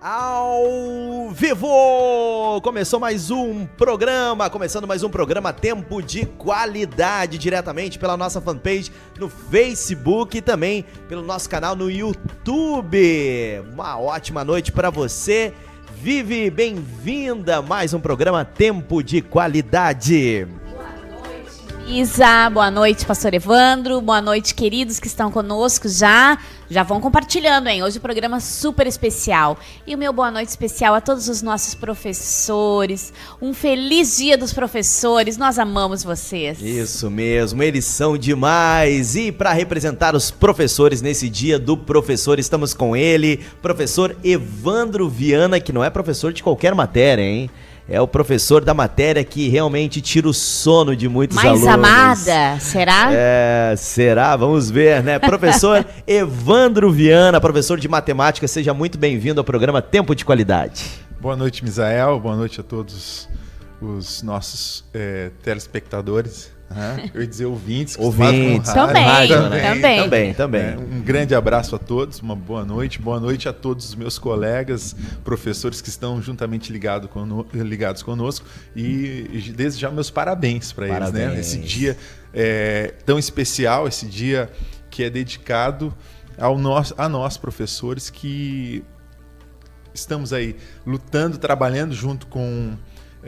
Ao vivo! Começou mais um programa, começando mais um programa Tempo de Qualidade, diretamente pela nossa fanpage no Facebook e também pelo nosso canal no YouTube. Uma ótima noite para você. Vive, bem-vinda! Mais um programa Tempo de Qualidade. Isa, boa noite, pastor Evandro, boa noite, queridos que estão conosco já. Já vão compartilhando, hein? Hoje o programa é super especial. E o meu boa noite especial a todos os nossos professores. Um feliz dia dos professores. Nós amamos vocês. Isso mesmo, eles são demais. E para representar os professores nesse dia do professor, estamos com ele, professor Evandro Viana, que não é professor de qualquer matéria, hein? É o professor da matéria que realmente tira o sono de muitos Mais alunos. Mais amada, será? É, será? Vamos ver, né? Professor Evandro Viana, professor de matemática, seja muito bem-vindo ao programa Tempo de Qualidade. Boa noite, Misael. Boa noite a todos os nossos é, telespectadores. Uhum. Eu ia dizer ouvintes. Ouvintes. Também, rádio, também, né? também. Também, também. É, um grande abraço a todos, uma boa noite. Boa noite a todos os meus colegas, professores que estão juntamente ligado cono ligados conosco. E desde já meus parabéns para eles, né? Esse dia é, tão especial, esse dia que é dedicado ao nosso, a nós, professores, que estamos aí lutando, trabalhando junto com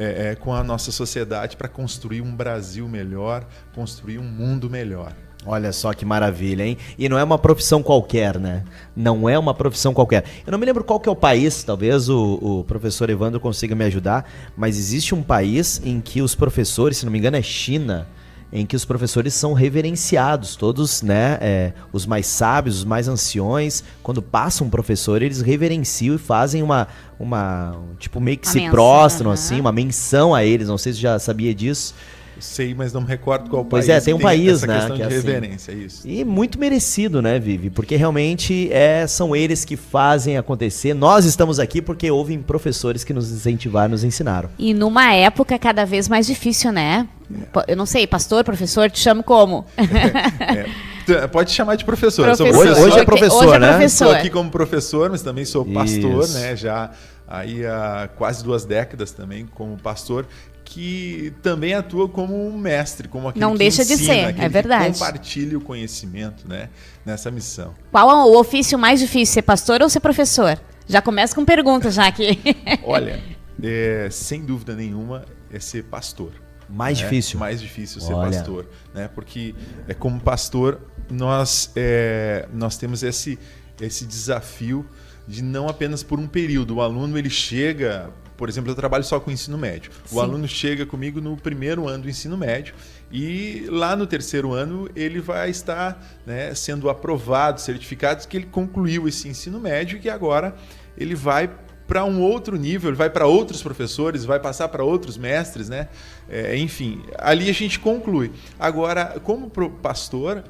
é, é, com a nossa sociedade para construir um Brasil melhor, construir um mundo melhor. Olha só que maravilha, hein? E não é uma profissão qualquer, né? Não é uma profissão qualquer. Eu não me lembro qual que é o país, talvez o, o, professor Evandro consiga me ajudar, mas existe um país em que os professores, se não me engano é China, em que os professores são reverenciados, todos, né, é, os mais sábios, os mais anciões, quando passa um professor, eles reverenciam e fazem uma, uma tipo, meio que uma se menção, prostram, assim, uma menção a eles, não sei se já sabia disso. Sei, mas não me recordo qual pois país. Pois é, tem um tem país, né? que é de reverência, assim. isso. E muito merecido, né, Vivi? Porque realmente é, são eles que fazem acontecer. Nós estamos aqui porque houve professores que nos incentivaram, nos ensinaram. E numa época cada vez mais difícil, né? É. Eu não sei, pastor, professor, te chamo como? é. Pode chamar de professor. professor. Hoje, hoje, é professor, hoje é né? Professor. Estou aqui como professor, mas também sou pastor, Isso. né? Já aí há quase duas décadas também como pastor que também atua como um mestre, como aquele Não que deixa ensina, de ser, é verdade. compartilha o conhecimento, né, nessa missão. Qual é o ofício mais difícil, ser pastor ou ser professor? Já começa com pergunta já aqui. Olha, é, sem dúvida nenhuma é ser pastor. Mais né? difícil. Mais difícil ser Olha. pastor, né? Porque é como pastor nós é, nós temos esse esse desafio de não apenas por um período. O aluno ele chega por exemplo, eu trabalho só com ensino médio. Sim. O aluno chega comigo no primeiro ano do ensino médio e lá no terceiro ano ele vai estar né, sendo aprovado, certificado que ele concluiu esse ensino médio e que agora ele vai para um outro nível, ele vai para outros professores, vai passar para outros mestres, né? É, enfim, ali a gente conclui. Agora, como pastor,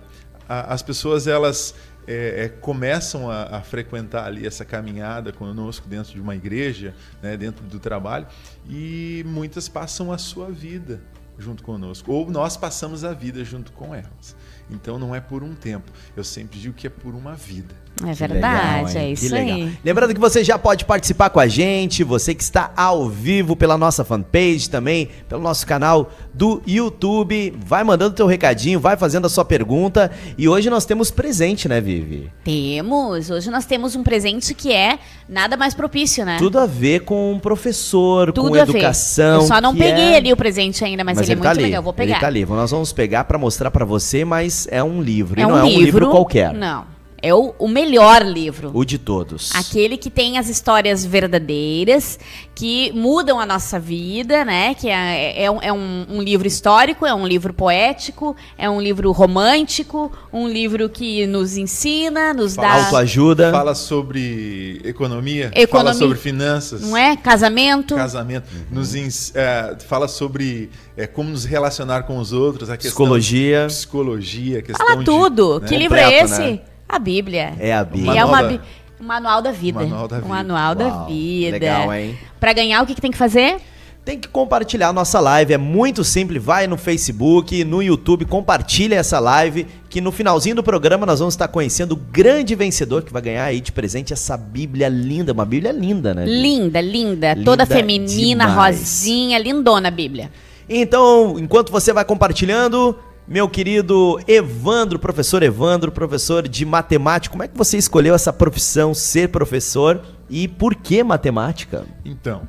as pessoas elas é, é, começam a, a, frequentar ali essa caminhada conosco dentro de uma igreja, né, dentro do trabalho, e muitas passam a sua vida junto conosco, ou nós passamos a vida junto com elas. Então não é por um tempo, eu sempre digo que é por uma vida. É verdade, legal, é isso aí. Lembrando que você já pode participar com a gente, você que está ao vivo pela nossa fanpage também, pelo nosso canal do YouTube, vai mandando teu recadinho, vai fazendo a sua pergunta. E hoje nós temos presente, né, Vivi? Temos. Hoje nós temos um presente que é nada mais propício, né? Tudo a ver com um professor, Tudo com educação. Eu só não peguei é... ali o presente ainda, mas, mas ele, ele, é muito tá legal. Eu vou pegar. Ele tá ali. Nós vamos pegar para mostrar para você, mas é um livro. É e não um é um livro qualquer. Não. É o, o melhor livro. O de todos. Aquele que tem as histórias verdadeiras, que mudam a nossa vida, né? Que é, é, um, é um, um, livro histórico, é um livro poético, é um livro romântico, um livro que nos ensina, nos fala dá. Autoajuda. Fala sobre economia, economia, fala sobre finanças. Não é? Casamento. Casamento. Uhum. Nos, é, fala sobre é, como nos relacionar com os outros, a questão psicologia. Psicologia, questão Fala tudo. De, né? Que livro é Completo, é esse? Né? A Bíblia. É a Bíblia. E é uma, da... um manual da vida. Manual da vida. Um manual Uau, da vida. Legal, hein? Para ganhar, o que, que tem que fazer? tem que compartilhar a nossa live. É muito simples. Vai no Facebook, no YouTube, compartilha essa live. Que no finalzinho do programa nós vamos estar conhecendo o grande vencedor que vai ganhar aí de presente essa Bíblia linda. Uma Bíblia linda, né? Linda, linda. linda toda feminina, demais. rosinha, lindona a Bíblia. Então, enquanto você vai compartilhando, meu querido Evandro, professor Evandro, professor de matemática, como é que você escolheu essa profissão, ser professor e por que matemática? Então,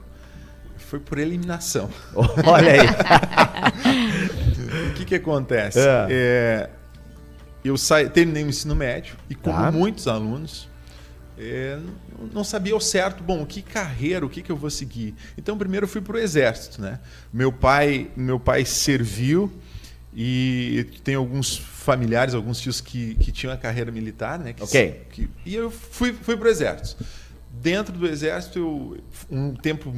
foi por eliminação. Olha aí. o que, que acontece? É. É, eu saí, terminei o ensino médio e, como tá. muitos alunos, é, não sabia ao certo, bom, que carreira, o que, que eu vou seguir. Então, primeiro eu fui para o exército, né? Meu pai, meu pai serviu e tem alguns familiares, alguns tios que, que tinham a carreira militar, né? Que, ok. Que, e eu fui, fui para o exército. Dentro do exército, eu, um tempo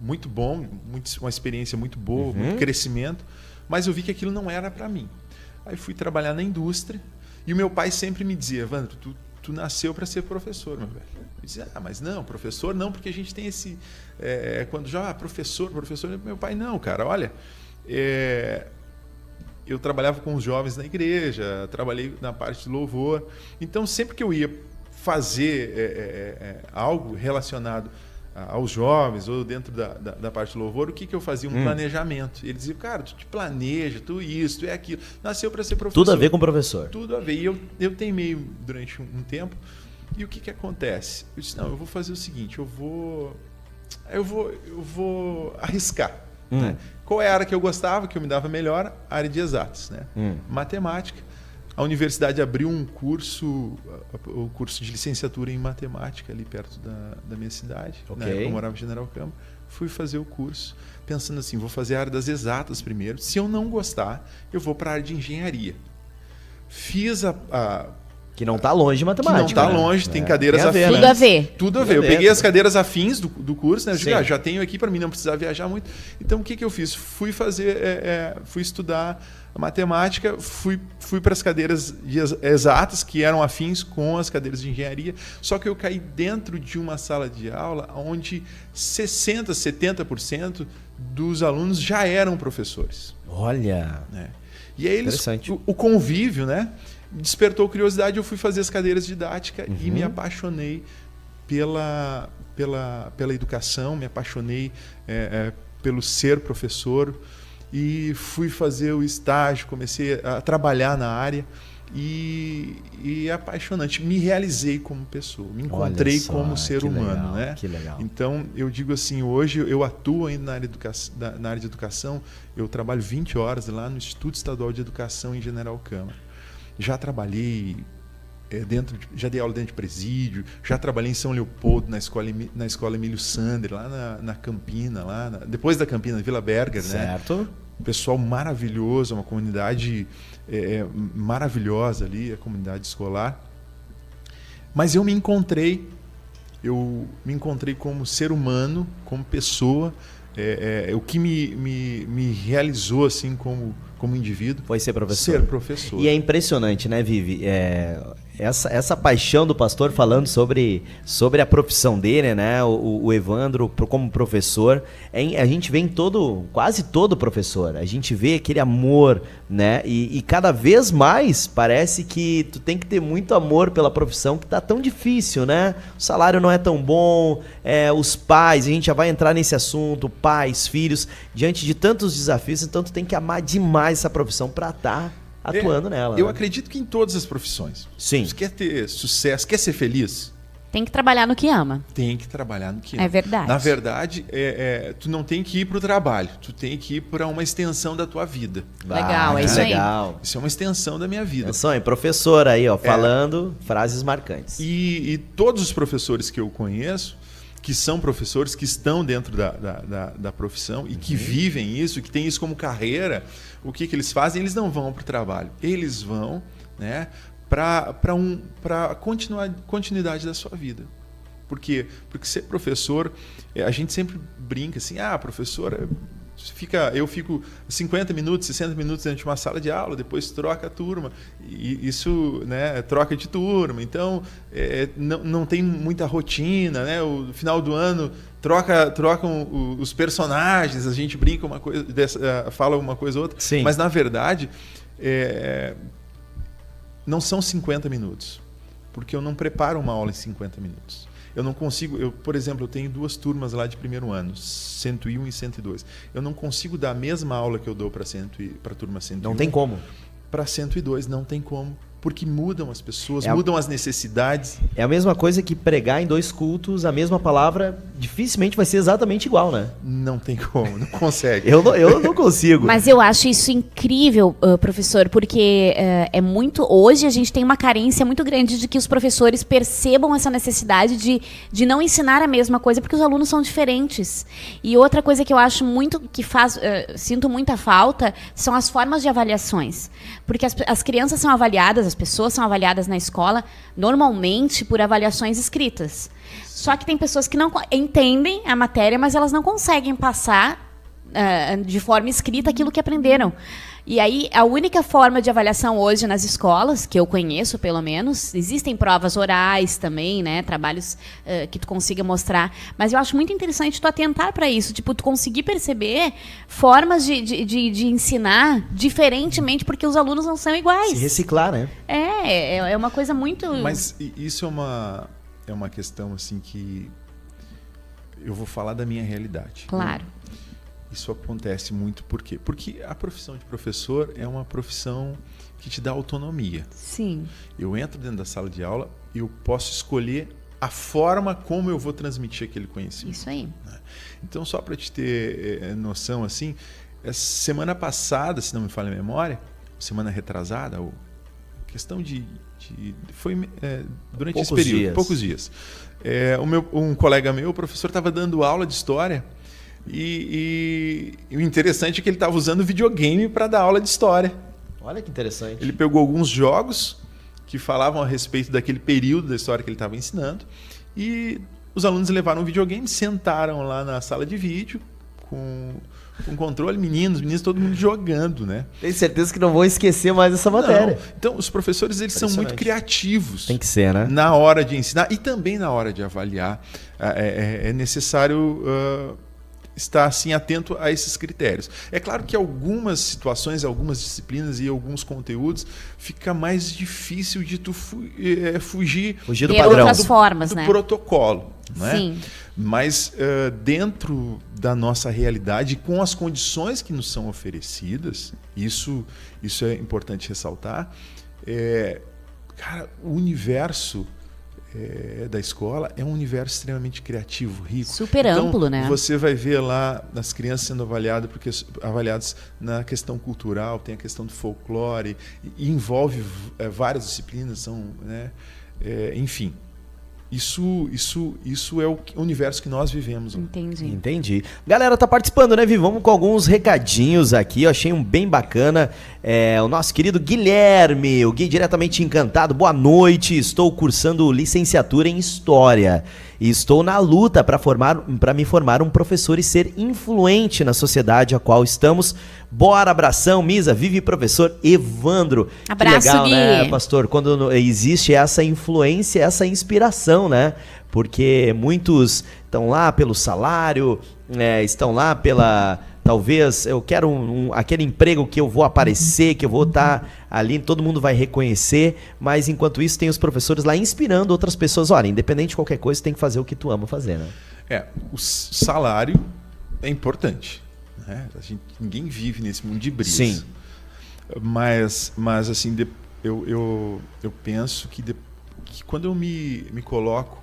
muito bom, muito, uma experiência muito boa, uhum. muito crescimento, mas eu vi que aquilo não era para mim. Aí fui trabalhar na indústria e o meu pai sempre me dizia, Evandro, tu, tu nasceu para ser professor, meu velho. Eu dizia, ah, mas não, professor não, porque a gente tem esse... É, quando já, ah, professor, professor, meu pai, não, cara, olha, é, eu trabalhava com os jovens na igreja, trabalhei na parte de louvor, então sempre que eu ia fazer é, é, é algo relacionado aos jovens ou dentro da, da, da, parte do louvor, o que, que eu fazia? Um hum. planejamento. Eles diziam, cara, tu te planeja, tu isso, tu é aquilo. Nasceu para ser professor. Tudo a ver com professor. Tudo a ver. E eu, eu teimei durante um, um tempo. E o que, que acontece? Eu disse, não, eu vou fazer o seguinte, eu vou. Eu vou, eu vou arriscar. Hum. Né? Qual é a área que eu gostava, que eu me dava melhor? A área de exatos. Né? Hum. Matemática a universidade abriu um curso, o curso de licenciatura em matemática ali perto da, da minha cidade. Okay. Né? Eu morava em General Câmara. Fui fazer o curso, pensando assim, vou fazer a área das exatas primeiro. Se eu não gostar, eu vou para a área de engenharia. Fiz a, a que não está longe de matemática. Que não está né? longe, tem é. cadeiras tem a ver, afins. Tudo a ver. Tudo a ver. Eu peguei as cadeiras afins do, do curso, né? Eu digo, ah, já tenho aqui para mim não precisar viajar muito. Então o que, que eu fiz? Fui fazer, é, é, fui estudar matemática, fui, fui para as cadeiras exatas, que eram afins com as cadeiras de engenharia, só que eu caí dentro de uma sala de aula onde 60%, 70% dos alunos já eram professores. Olha! Né? E aí eles, o, o, convívio, né? Despertou curiosidade, eu fui fazer as cadeiras de didática uhum. e me apaixonei pela, pela, pela educação, me apaixonei é, é, pelo ser professor, e fui fazer o estágio, comecei a trabalhar na área e, e é apaixonante. Me realizei como pessoa, me encontrei só, como ser humano, legal, né? Que legal. Então eu digo assim, hoje eu atuo ainda na área, na área de educação, eu trabalho 20 horas lá no Instituto Estadual de Educação em General Câmara. Já trabalhei é, dentro de, já dei aula dentro de presídio, já trabalhei em São Leopoldo, na escola, na escola Emílio Sander, lá na, na Campina, lá na, depois da Campina, Vila Berger, certo. né? Certo. Pessoal maravilhoso, uma comunidade é, é, maravilhosa ali, a comunidade escolar. Mas eu me encontrei, eu me encontrei como ser humano, como pessoa, é, é, o que me, me, me realizou assim como como indivíduo. Foi ser professor. Ser professor. E é impressionante, né, Vivi? É, essa, essa paixão do pastor falando sobre, sobre a profissão dele, né? O, o Evandro como professor, é, a gente vê em todo, quase todo professor, a gente vê aquele amor, né? E, e, cada vez mais parece que tu tem que ter muito amor pela profissão que tá tão difícil, né? O salário não é tão bom, é, os pais, a gente já vai entrar nesse assunto, pais, filhos, diante de tantos desafios, então tu tem que amar demais essa profissão para estar tá atuando é, nela. Eu né? acredito que em todas as profissões. Sim. Se quer ter sucesso, quer ser feliz, tem que trabalhar no que ama. Tem que trabalhar no que é ama. É verdade. Na verdade, é, é, tu não tem que ir para o trabalho, tu tem que ir para uma extensão da tua vida. Legal, ah, é isso legal. aí. Isso é uma extensão da minha vida. Atenção, é professor aí, ó, é. falando frases marcantes. E, e, todos os professores que eu conheço, que são professores, que estão dentro da, da, da, da profissão e que uhum. vivem isso, que têm isso como carreira, o que, que eles fazem? Eles não vão para o trabalho, eles vão né, para um, a continuidade da sua vida. Por quê? Porque ser professor, é, a gente sempre brinca assim, ah, professor, fica, eu fico 50 minutos, 60 minutos dentro de uma sala de aula, depois troca a turma. E isso, né, troca de turma. Então, é, não, não tem muita rotina, né? O final do ano troca, trocam os personagens, a gente brinca uma coisa, dessa, eh, fala uma coisa ou outra. Sim. Mas, na verdade, é, não são 50 minutos. Porque eu não preparo uma aula em 50 minutos. Eu não consigo, eu, por exemplo, eu tenho duas turmas lá de primeiro ano, 101 e 102. Eu não consigo dar a mesma aula que eu dou para a turma 101. Não tem como. Para 102, não tem como porque mudam as pessoas, é mudam a... as necessidades. É a mesma coisa que pregar em dois cultos a mesma palavra, dificilmente vai ser exatamente igual, né? Não tem como, não consegue. eu, não, eu não consigo. Mas eu acho isso incrível, uh, professor, porque uh, é muito. Hoje a gente tem uma carência muito grande de que os professores percebam essa necessidade de, de não ensinar a mesma coisa, porque os alunos são diferentes. E outra coisa que eu acho muito, que faz. Uh, sinto muita falta, são as formas de avaliações. Porque as, as crianças são avaliadas as pessoas são avaliadas na escola normalmente por avaliações escritas. Só que tem pessoas que não entendem a matéria, mas elas não conseguem passar uh, de forma escrita aquilo que aprenderam. E aí, a única forma de avaliação hoje nas escolas, que eu conheço pelo menos, existem provas orais também, né? Trabalhos uh, que tu consiga mostrar. Mas eu acho muito interessante tu atentar para isso, tipo, tu conseguir perceber formas de, de, de, de, ensinar diferentemente, porque os alunos não são iguais. Se reciclar, né? É, é, é uma coisa muito. Mas isso é uma, é uma questão assim que eu vou falar da minha realidade. Claro. Isso acontece muito por quê? Porque a profissão de professor é uma profissão que te dá autonomia. Sim. Eu entro dentro da sala de aula e eu posso escolher a forma como eu vou transmitir aquele conhecimento. Isso aí. Né? Então, só para te ter é, noção, assim, semana passada, se não me falha a memória, semana retrasada, ou questão de, de foi é, durante poucos esse período, dias. poucos dias. É, o meu, um colega meu, o professor, estava dando aula de história e, e, o interessante é que ele estava usando videogame para dar aula de história. Olha que interessante. Ele pegou alguns jogos que falavam a respeito daquele período da história que ele estava ensinando e os alunos levaram um videogame, sentaram lá na sala de vídeo com com controle, meninos, meninos, todo mundo jogando, né? Tenho certeza que não vou esquecer mais essa matéria. Não. Então, os professores eles são muito criativos. Tem que ser, né? Na hora de ensinar e também na hora de avaliar. É, é, é necessário uh, estar assim atento a esses critérios. É claro que algumas situações, algumas disciplinas e alguns conteúdos fica mais difícil de tu fu é, fugir, fugir do padrão, outras formas, do né? protocolo, né? Sim. Mas uh, dentro da nossa realidade, com as condições que nos são oferecidas, isso isso é importante ressaltar. É, cara, o universo é, da escola é um universo extremamente criativo, rico. Super então, amplo, né? Você vai ver lá as crianças sendo avaliadas porque avaliadas na questão cultural, tem a questão do folclore, e envolve é, várias disciplinas, são, né, é, enfim. Isso, isso, isso é o universo que nós vivemos. Entendi. Entendi. Galera, tá participando, né, Vi? Vamos com alguns recadinhos aqui. Eu achei um bem bacana. É, o nosso querido Guilherme, o Gui diretamente encantado. Boa noite. Estou cursando licenciatura em História. E estou na luta para formar para me formar um professor e ser influente na sociedade a qual estamos. Bora, abração, Misa, vive professor Evandro. Abraço, que legal, Gui. né, pastor? Quando existe essa influência, essa inspiração, né? Porque muitos estão lá pelo salário, é, estão lá pela Talvez eu quero um, um, aquele emprego que eu vou aparecer, que eu vou estar tá ali, todo mundo vai reconhecer, mas enquanto isso tem os professores lá inspirando outras pessoas. Olha, independente de qualquer coisa, tem que fazer o que tu ama fazer, né? É, o salário é importante. Né? A gente, ninguém vive nesse mundo de brigas. Sim. Mas, mas assim, de, eu, eu, eu penso que, de, que quando eu me, me coloco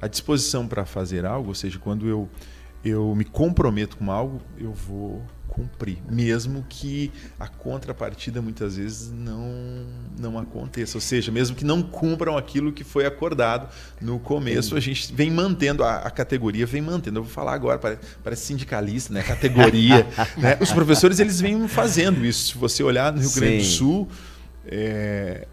à disposição para fazer algo, ou seja, quando eu eu me comprometo com algo, eu vou cumprir, mesmo que a contrapartida muitas vezes não não aconteça, ou seja, mesmo que não cumpram aquilo que foi acordado no começo, Sim. a gente vem mantendo a, a, categoria, vem mantendo. Eu vou falar agora, parece, parece sindicalista, né? Categoria, né? Os professores eles vêm fazendo isso. Se você olhar no Rio Grande do Sul, é,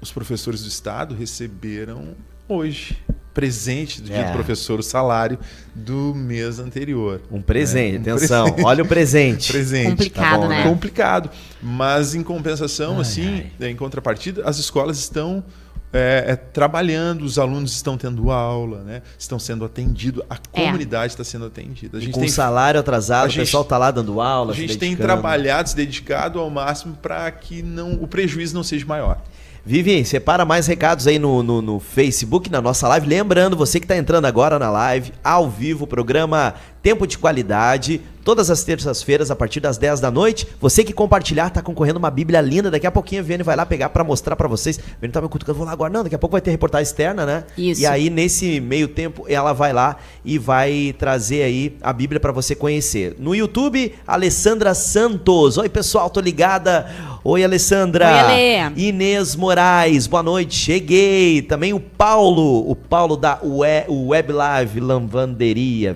os professores do estado receberam hoje presente do dia é. do professor, o salário do mês anterior. Um presente, né? um atenção, presente. olha o presente. presente. Complicado, tá bom, né? Complicado. Mas em compensação, ai, assim, ai. em contrapartida, as escolas estão é, é, trabalhando, os alunos estão tendo aula, né? estão sendo atendidos, a é. comunidade está sendo atendida. A gente com tem, salário atrasado, o pessoal está lá dando aula. A gente tem trabalhado, se dedicado ao máximo para que não, o prejuízo não seja maior. Vivi, separa mais recados aí no, no, no, Facebook, na nossa live. Lembrando, você que está entrando agora na live, ao vivo, programa Tempo de Qualidade, todas as terças-feiras, a partir das 10 da noite. Você que compartilhar, está concorrendo uma Bíblia linda. Daqui a pouquinho a Viane vai lá pegar para mostrar para vocês. A Viane tá me cutucando, vou lá agora. Não, daqui a pouco vai ter reportagem externa, né? Isso. E aí, nesse meio tempo, ela vai lá e vai trazer aí a Bíblia para você conhecer. No YouTube, Alessandra Santos. Oi, pessoal, tô ligada. Oi, Alessandra. Oi, Ale. Inês Moraes, boa noite, cheguei. Também o Paulo, o Paulo da Web Live Lavanderia,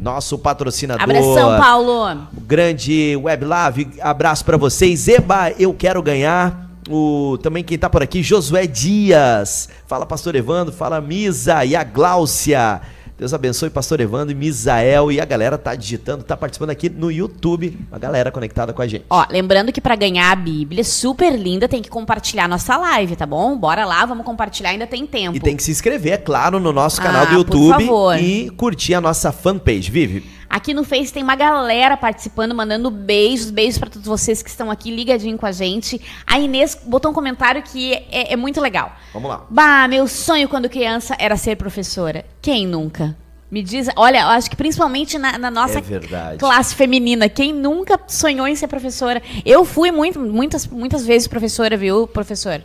Nosso patrocinador. Abração, Paulo. Grande Web Live, abraço para vocês. Eba, eu quero ganhar. O, também quem tá por aqui, Josué Dias. Fala, pastor Evandro. Fala, Misa e a Gláucia. Deus abençoe pastor Evandro e Misael e a galera tá digitando, tá participando aqui no YouTube, a galera conectada com a gente. Ó, lembrando que para ganhar a Bíblia super linda tem que compartilhar nossa live, tá bom? Bora lá, vamos compartilhar, ainda tem tempo. E tem que se inscrever, é claro, no nosso canal ah, do YouTube e curtir a nossa fanpage, Vive. Aqui no Face tem uma galera participando, mandando beijos, beijos para todos vocês que estão aqui ligadinho com a gente. A Inês botou um comentário que é, é muito legal. Vamos lá. Bah, meu sonho quando criança era ser professora. Quem nunca? Me diz, olha, eu acho que principalmente na, na nossa é classe feminina, quem nunca sonhou em ser professora? Eu fui muito, muitas, muitas vezes professora, viu, professor?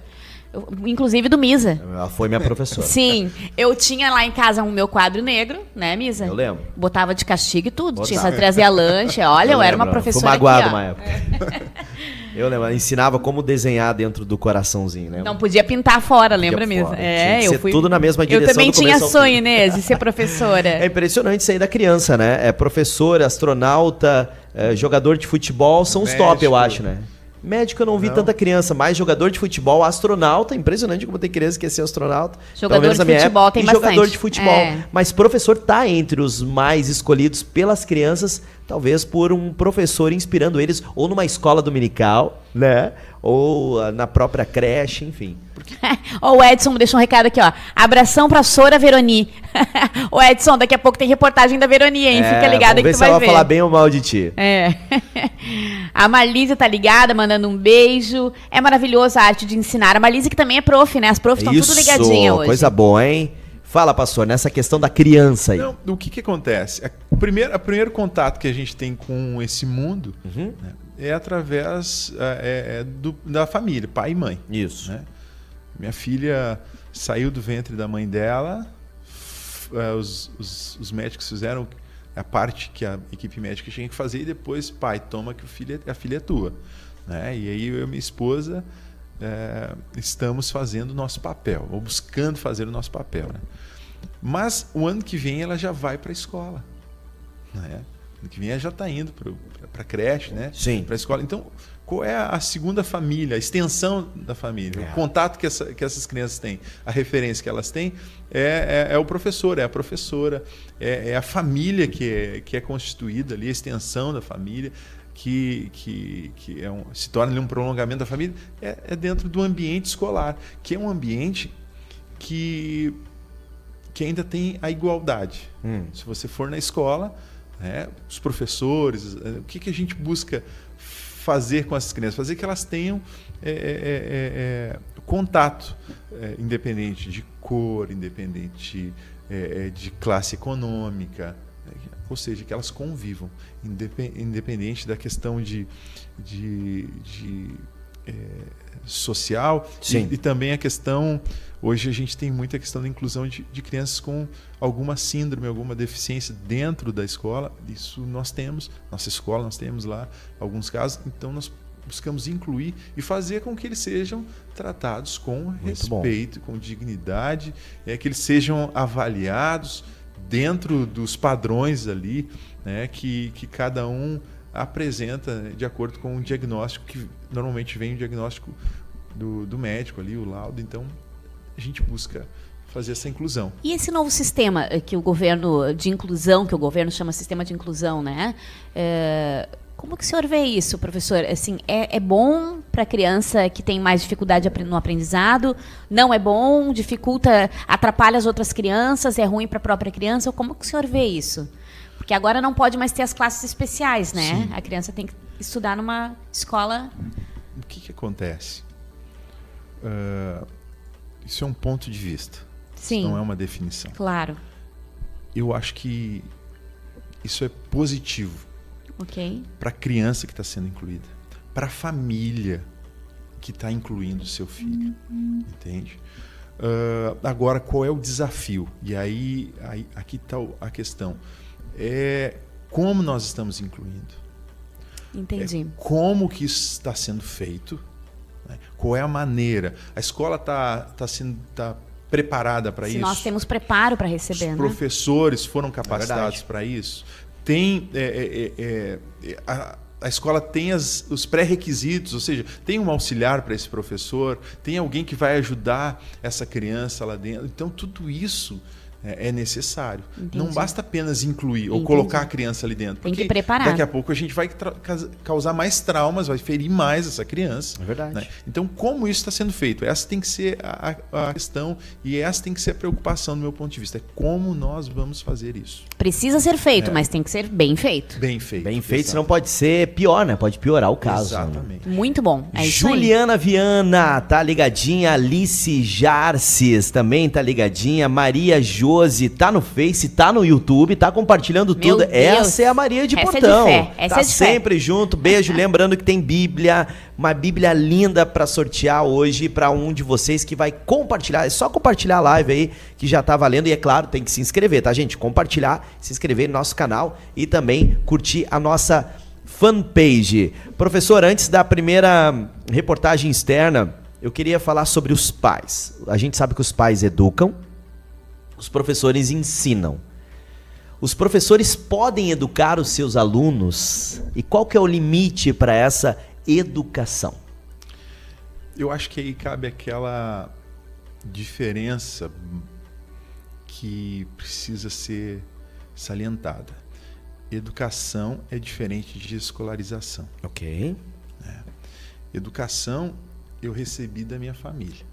Inclusive do Misa. Ela foi minha professora. Sim. Eu tinha lá em casa um meu quadro negro, né, Misa? Eu lembro. Botava de castigo e tudo. Botava. Tinha que trazer lanche. Olha, eu, eu era uma professora. Fui magoado aqui, uma época. Eu lembro, ela ensinava como desenhar dentro do coraçãozinho, né? Não podia pintar fora, lembra mesmo? É, eu fui tudo na mesma direção. Eu também tinha sonho, Inês, de ser professora. é impressionante isso aí da criança, né? É professora, astronauta, é, jogador de futebol, são os top, eu acho, né? Médico eu não vi não. tanta criança, mais jogador de futebol, astronauta, impressionante como tem criança que quer ser astronauta. Jogador de futebol época, tem e bastante. jogador de futebol. É. Mas professor tá entre os mais escolhidos pelas crianças, talvez por um professor inspirando eles ou numa escola dominical, né? Ou uh, na própria creche, enfim. Porque... o Edson deixou um recado aqui, ó. Abração pra Sora Veroni. o Edson, daqui a pouco tem reportagem da Veroni, hein? É, Fica ligado tu vai ver. se ela falar bem ou mal de ti. É. a Marlise tá ligada, mandando um beijo. É maravilhosa a arte de ensinar. A Marlise que também é prof, né? As profs estão tudo ligadinhas hoje. coisa boa, hein? Fala, pastor, nessa questão da criança aí. Não, o que que acontece? O primeiro, o primeiro contato que a gente tem com esse mundo uhum. né, é através é, é, do, da família, pai e mãe. Isso. Né? Minha filha saiu do ventre da mãe dela, é, os, os, os, médicos fizeram a parte que a equipe médica tinha que fazer e depois, pai, toma que o filho é, a filha é tua. Né? E aí eu e minha esposa é, estamos fazendo o nosso papel, ou buscando fazer o nosso papel. Né? Mas o ano que vem ela já vai para a escola. Né? Ano que vem já está indo para a creche, né? Sim. Para a escola. Então, qual é a segunda família, a extensão da família, é. o contato que, essa, que essas crianças têm, a referência que elas têm é, é, é o professor, é a professora, é, é, a família que é, que é constituída ali, a extensão da família, que, que, que é um, se torna um prolongamento da família, é, é dentro do ambiente escolar, que é um ambiente que, que ainda tem a igualdade. Hum. Se você for na escola, né, os professores, eh, o que, que a gente busca fazer com essas crianças? Fazer que elas tenham é, é, é, contato, independente de cor, independente de classe econômica, ou seja, que elas convivam, independente da questão de, de, de social e, e, também a questão hoje a gente tem muita questão da inclusão de, de, crianças com alguma síndrome alguma deficiência dentro da escola isso nós temos nossa escola nós temos lá alguns casos então nós buscamos incluir e fazer com que eles sejam tratados com Muito respeito bom. com dignidade é que eles sejam avaliados dentro dos padrões ali né que, que cada um apresenta né, de acordo com o diagnóstico que normalmente vem o diagnóstico do, do médico ali, o laudo. Então, a gente busca fazer essa inclusão. E esse novo sistema eh, que o governo de inclusão, que o governo chama sistema de inclusão, né? É, como que o senhor vê isso, professor? Assim, é, é bom para a criança que tem mais dificuldade no aprendizado? Não é bom? Dificulta, atrapalha as outras crianças? É ruim para a própria criança? Como que o senhor vê isso? Porque agora não pode mais ter as classes especiais, né? Sim. A criança tem que estudar numa escola. O que, que acontece? Uh, isso é um ponto de vista. Sim. Isso não é uma definição. Claro. Eu acho que isso é positivo. Ok. Para a criança que está sendo incluída, para a família que está incluindo o seu filho, uhum. entende? Uh, agora, qual é o desafio? E aí, aí aqui está a questão. É como nós estamos incluindo. Entendi. É como que isso está sendo feito né? Qual é a maneira? A escola está tá sendo tá preparada para isso? Nós temos preparo para receber, Os né? professores foram é capacitados é para isso? Tem é, é, é, é, a, a escola tem as, os pré-requisitos, ou seja, tem um auxiliar para esse professor, tem alguém que vai ajudar essa criança lá dentro. Então, tudo isso é, é, necessário. Entendi. Não basta apenas incluir Entendi. ou colocar a criança ali dentro. Tem que preparar. Daqui a pouco a gente vai causar mais traumas, vai ferir mais essa criança. É verdade. Né? Então, como isso está sendo feito? Essa tem que ser a, a, questão e essa tem que ser a preocupação do meu ponto de vista. É como nós vamos fazer isso. Precisa ser feito, é. mas tem que ser bem feito. Bem feito. Bem feito, senão pode ser pior, né? Pode piorar o caso. Né? Exatamente. Né? Muito bom. É Juliana Viana, tá ligadinha. Alice Jarces também tá ligadinha. Maria Jose tá no Face, tá no YouTube, tá compartilhando Meu tudo. Deus. Essa é a Maria de Essa Portão. É de fé. Essa tá é de sempre fé. junto. Beijo. Lembrando que tem Bíblia, uma Bíblia linda para sortear hoje para um de vocês que vai compartilhar. É só compartilhar a live aí que já tá valendo. E é claro, tem que se inscrever, tá, gente? Compartilhar, se inscrever no nosso canal e também curtir a nossa fanpage. Professor, antes da primeira reportagem externa, eu queria falar sobre os pais. A gente sabe que os pais educam, os professores ensinam. Os professores podem educar os seus alunos? E qual que é o limite para essa educação? Eu acho que aí cabe aquela diferença que precisa ser salientada. Educação é diferente de escolarização. Ok. É. Educação eu recebi da minha família.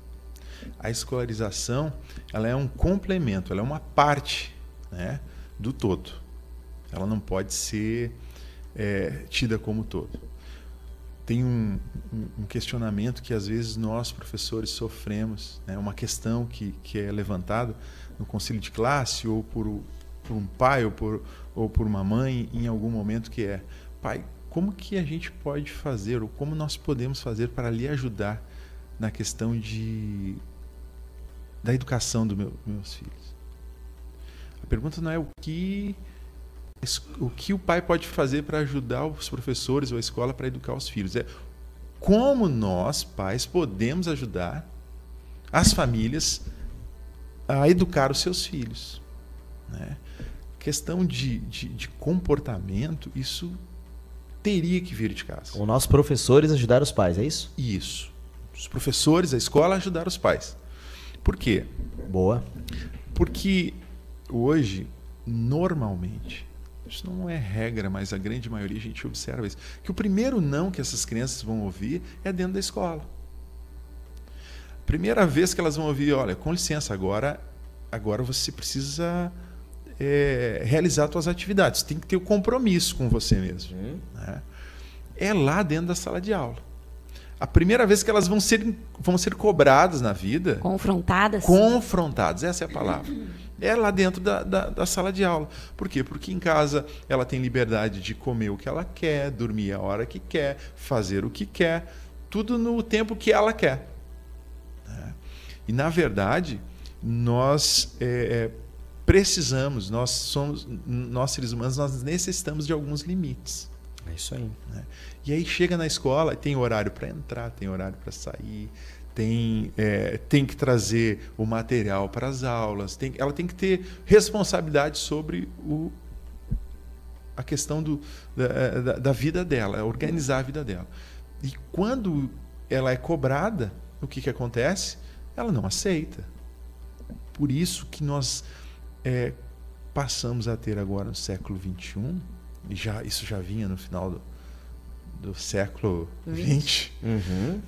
A escolarização ela é um complemento, ela é uma parte né, do todo. Ela não pode ser é, tida como todo. Tem um, um, questionamento que às vezes nós professores sofremos, né, uma questão que, que é levantada no conselho de classe ou por, por um pai ou por, ou por uma mãe em algum momento que é pai como que a gente pode fazer ou como nós podemos fazer para lhe ajudar na questão de da educação dos meu, meus filhos. A pergunta não é o que o que o pai pode fazer para ajudar os professores ou a escola para educar os filhos. É como nós, pais, podemos ajudar as famílias a educar os seus filhos. Né? Questão de, de, de comportamento, isso teria que vir de casa. Ou nós, professores, ajudar os pais, é isso? Isso. Os professores, a escola, ajudar os pais. Por quê? Boa. Porque hoje, normalmente, isso não é regra, mas a grande maioria a gente observa isso, que o primeiro não que essas crianças vão ouvir é dentro da escola. Primeira vez que elas vão ouvir, olha, com licença, agora, agora você precisa é, realizar suas atividades, tem que ter o um compromisso com você mesmo. Uhum. Né? É lá dentro da sala de aula a primeira vez que elas vão ser, vão ser cobradas na vida. Confrontadas? Confrontadas, essa é a palavra. É lá dentro da, da, da, sala de aula. Por quê? Porque em casa ela tem liberdade de comer o que ela quer, dormir a hora que quer, fazer o que quer, tudo no tempo que ela quer. Né? E, na verdade, nós é, é, precisamos, nós somos, nós seres humanos, nós necessitamos de alguns limites. É isso aí. Né? E aí chega na escola, tem horário para entrar, tem horário para sair, tem, é, tem que trazer o material para as aulas, tem, ela tem que ter responsabilidade sobre o, a questão do, da, da, da vida dela, organizar a vida dela. E quando ela é cobrada, o que, que acontece? Ela não aceita. por isso que nós é, passamos a ter agora no século XXI, e já, isso já vinha no final do, do século XX, uhum.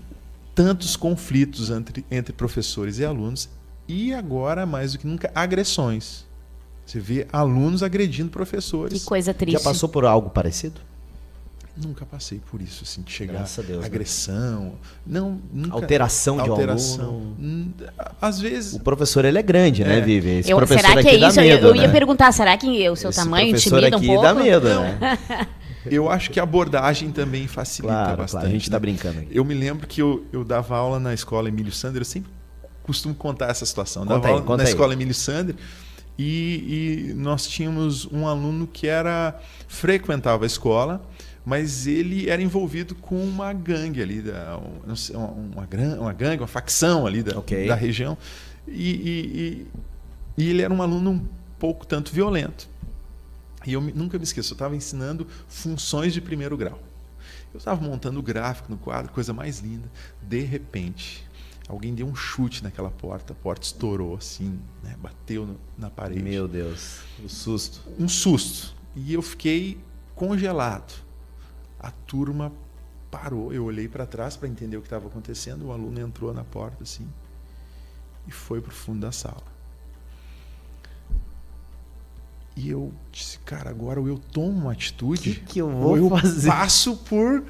tantos conflitos entre, entre professores e alunos, e agora, mais do que nunca, agressões. Você vê alunos agredindo professores. Que coisa triste. Já passou por algo parecido? Nunca passei por isso, assim, de chegar a Deus, né? agressão, né? não, nunca, alteração de alteração. aluno. Hum, às vezes. O professor ele é grande, né, é. né, Vivi? Esse eu, professor será que é isso? Medo, eu, eu, ia né? perguntar, será que o seu Esse tamanho intimida um pouco? dá medo, né? Eu acho que a abordagem também facilita claro, bastante. Claro, a gente está né? brincando aqui. Eu me lembro que eu, eu dava aula na escola Emílio Sander, eu sempre costumo contar essa situação. Eu dava aí, aula na aí. escola Emílio Sander e, e nós tínhamos um aluno que era frequentava a escola mas ele era envolvido com uma gangue ali, uma, uma, uma gangue, uma facção ali da, okay. da região. E, e, e, e, ele era um aluno um pouco tanto violento. E eu nunca me esqueço, eu estava ensinando funções de primeiro grau. Eu estava montando o gráfico no quadro, coisa mais linda. De repente, alguém deu um chute naquela porta, a porta estourou assim, né? bateu no, na parede. Meu Deus, um susto. Um susto. E eu fiquei congelado a turma parou. Eu olhei para trás para entender o que estava acontecendo. O aluno entrou na porta assim e foi para o fundo da sala. E eu disse, cara, agora ou eu tomo uma atitude, que, que eu vou ou eu fazer? passo por,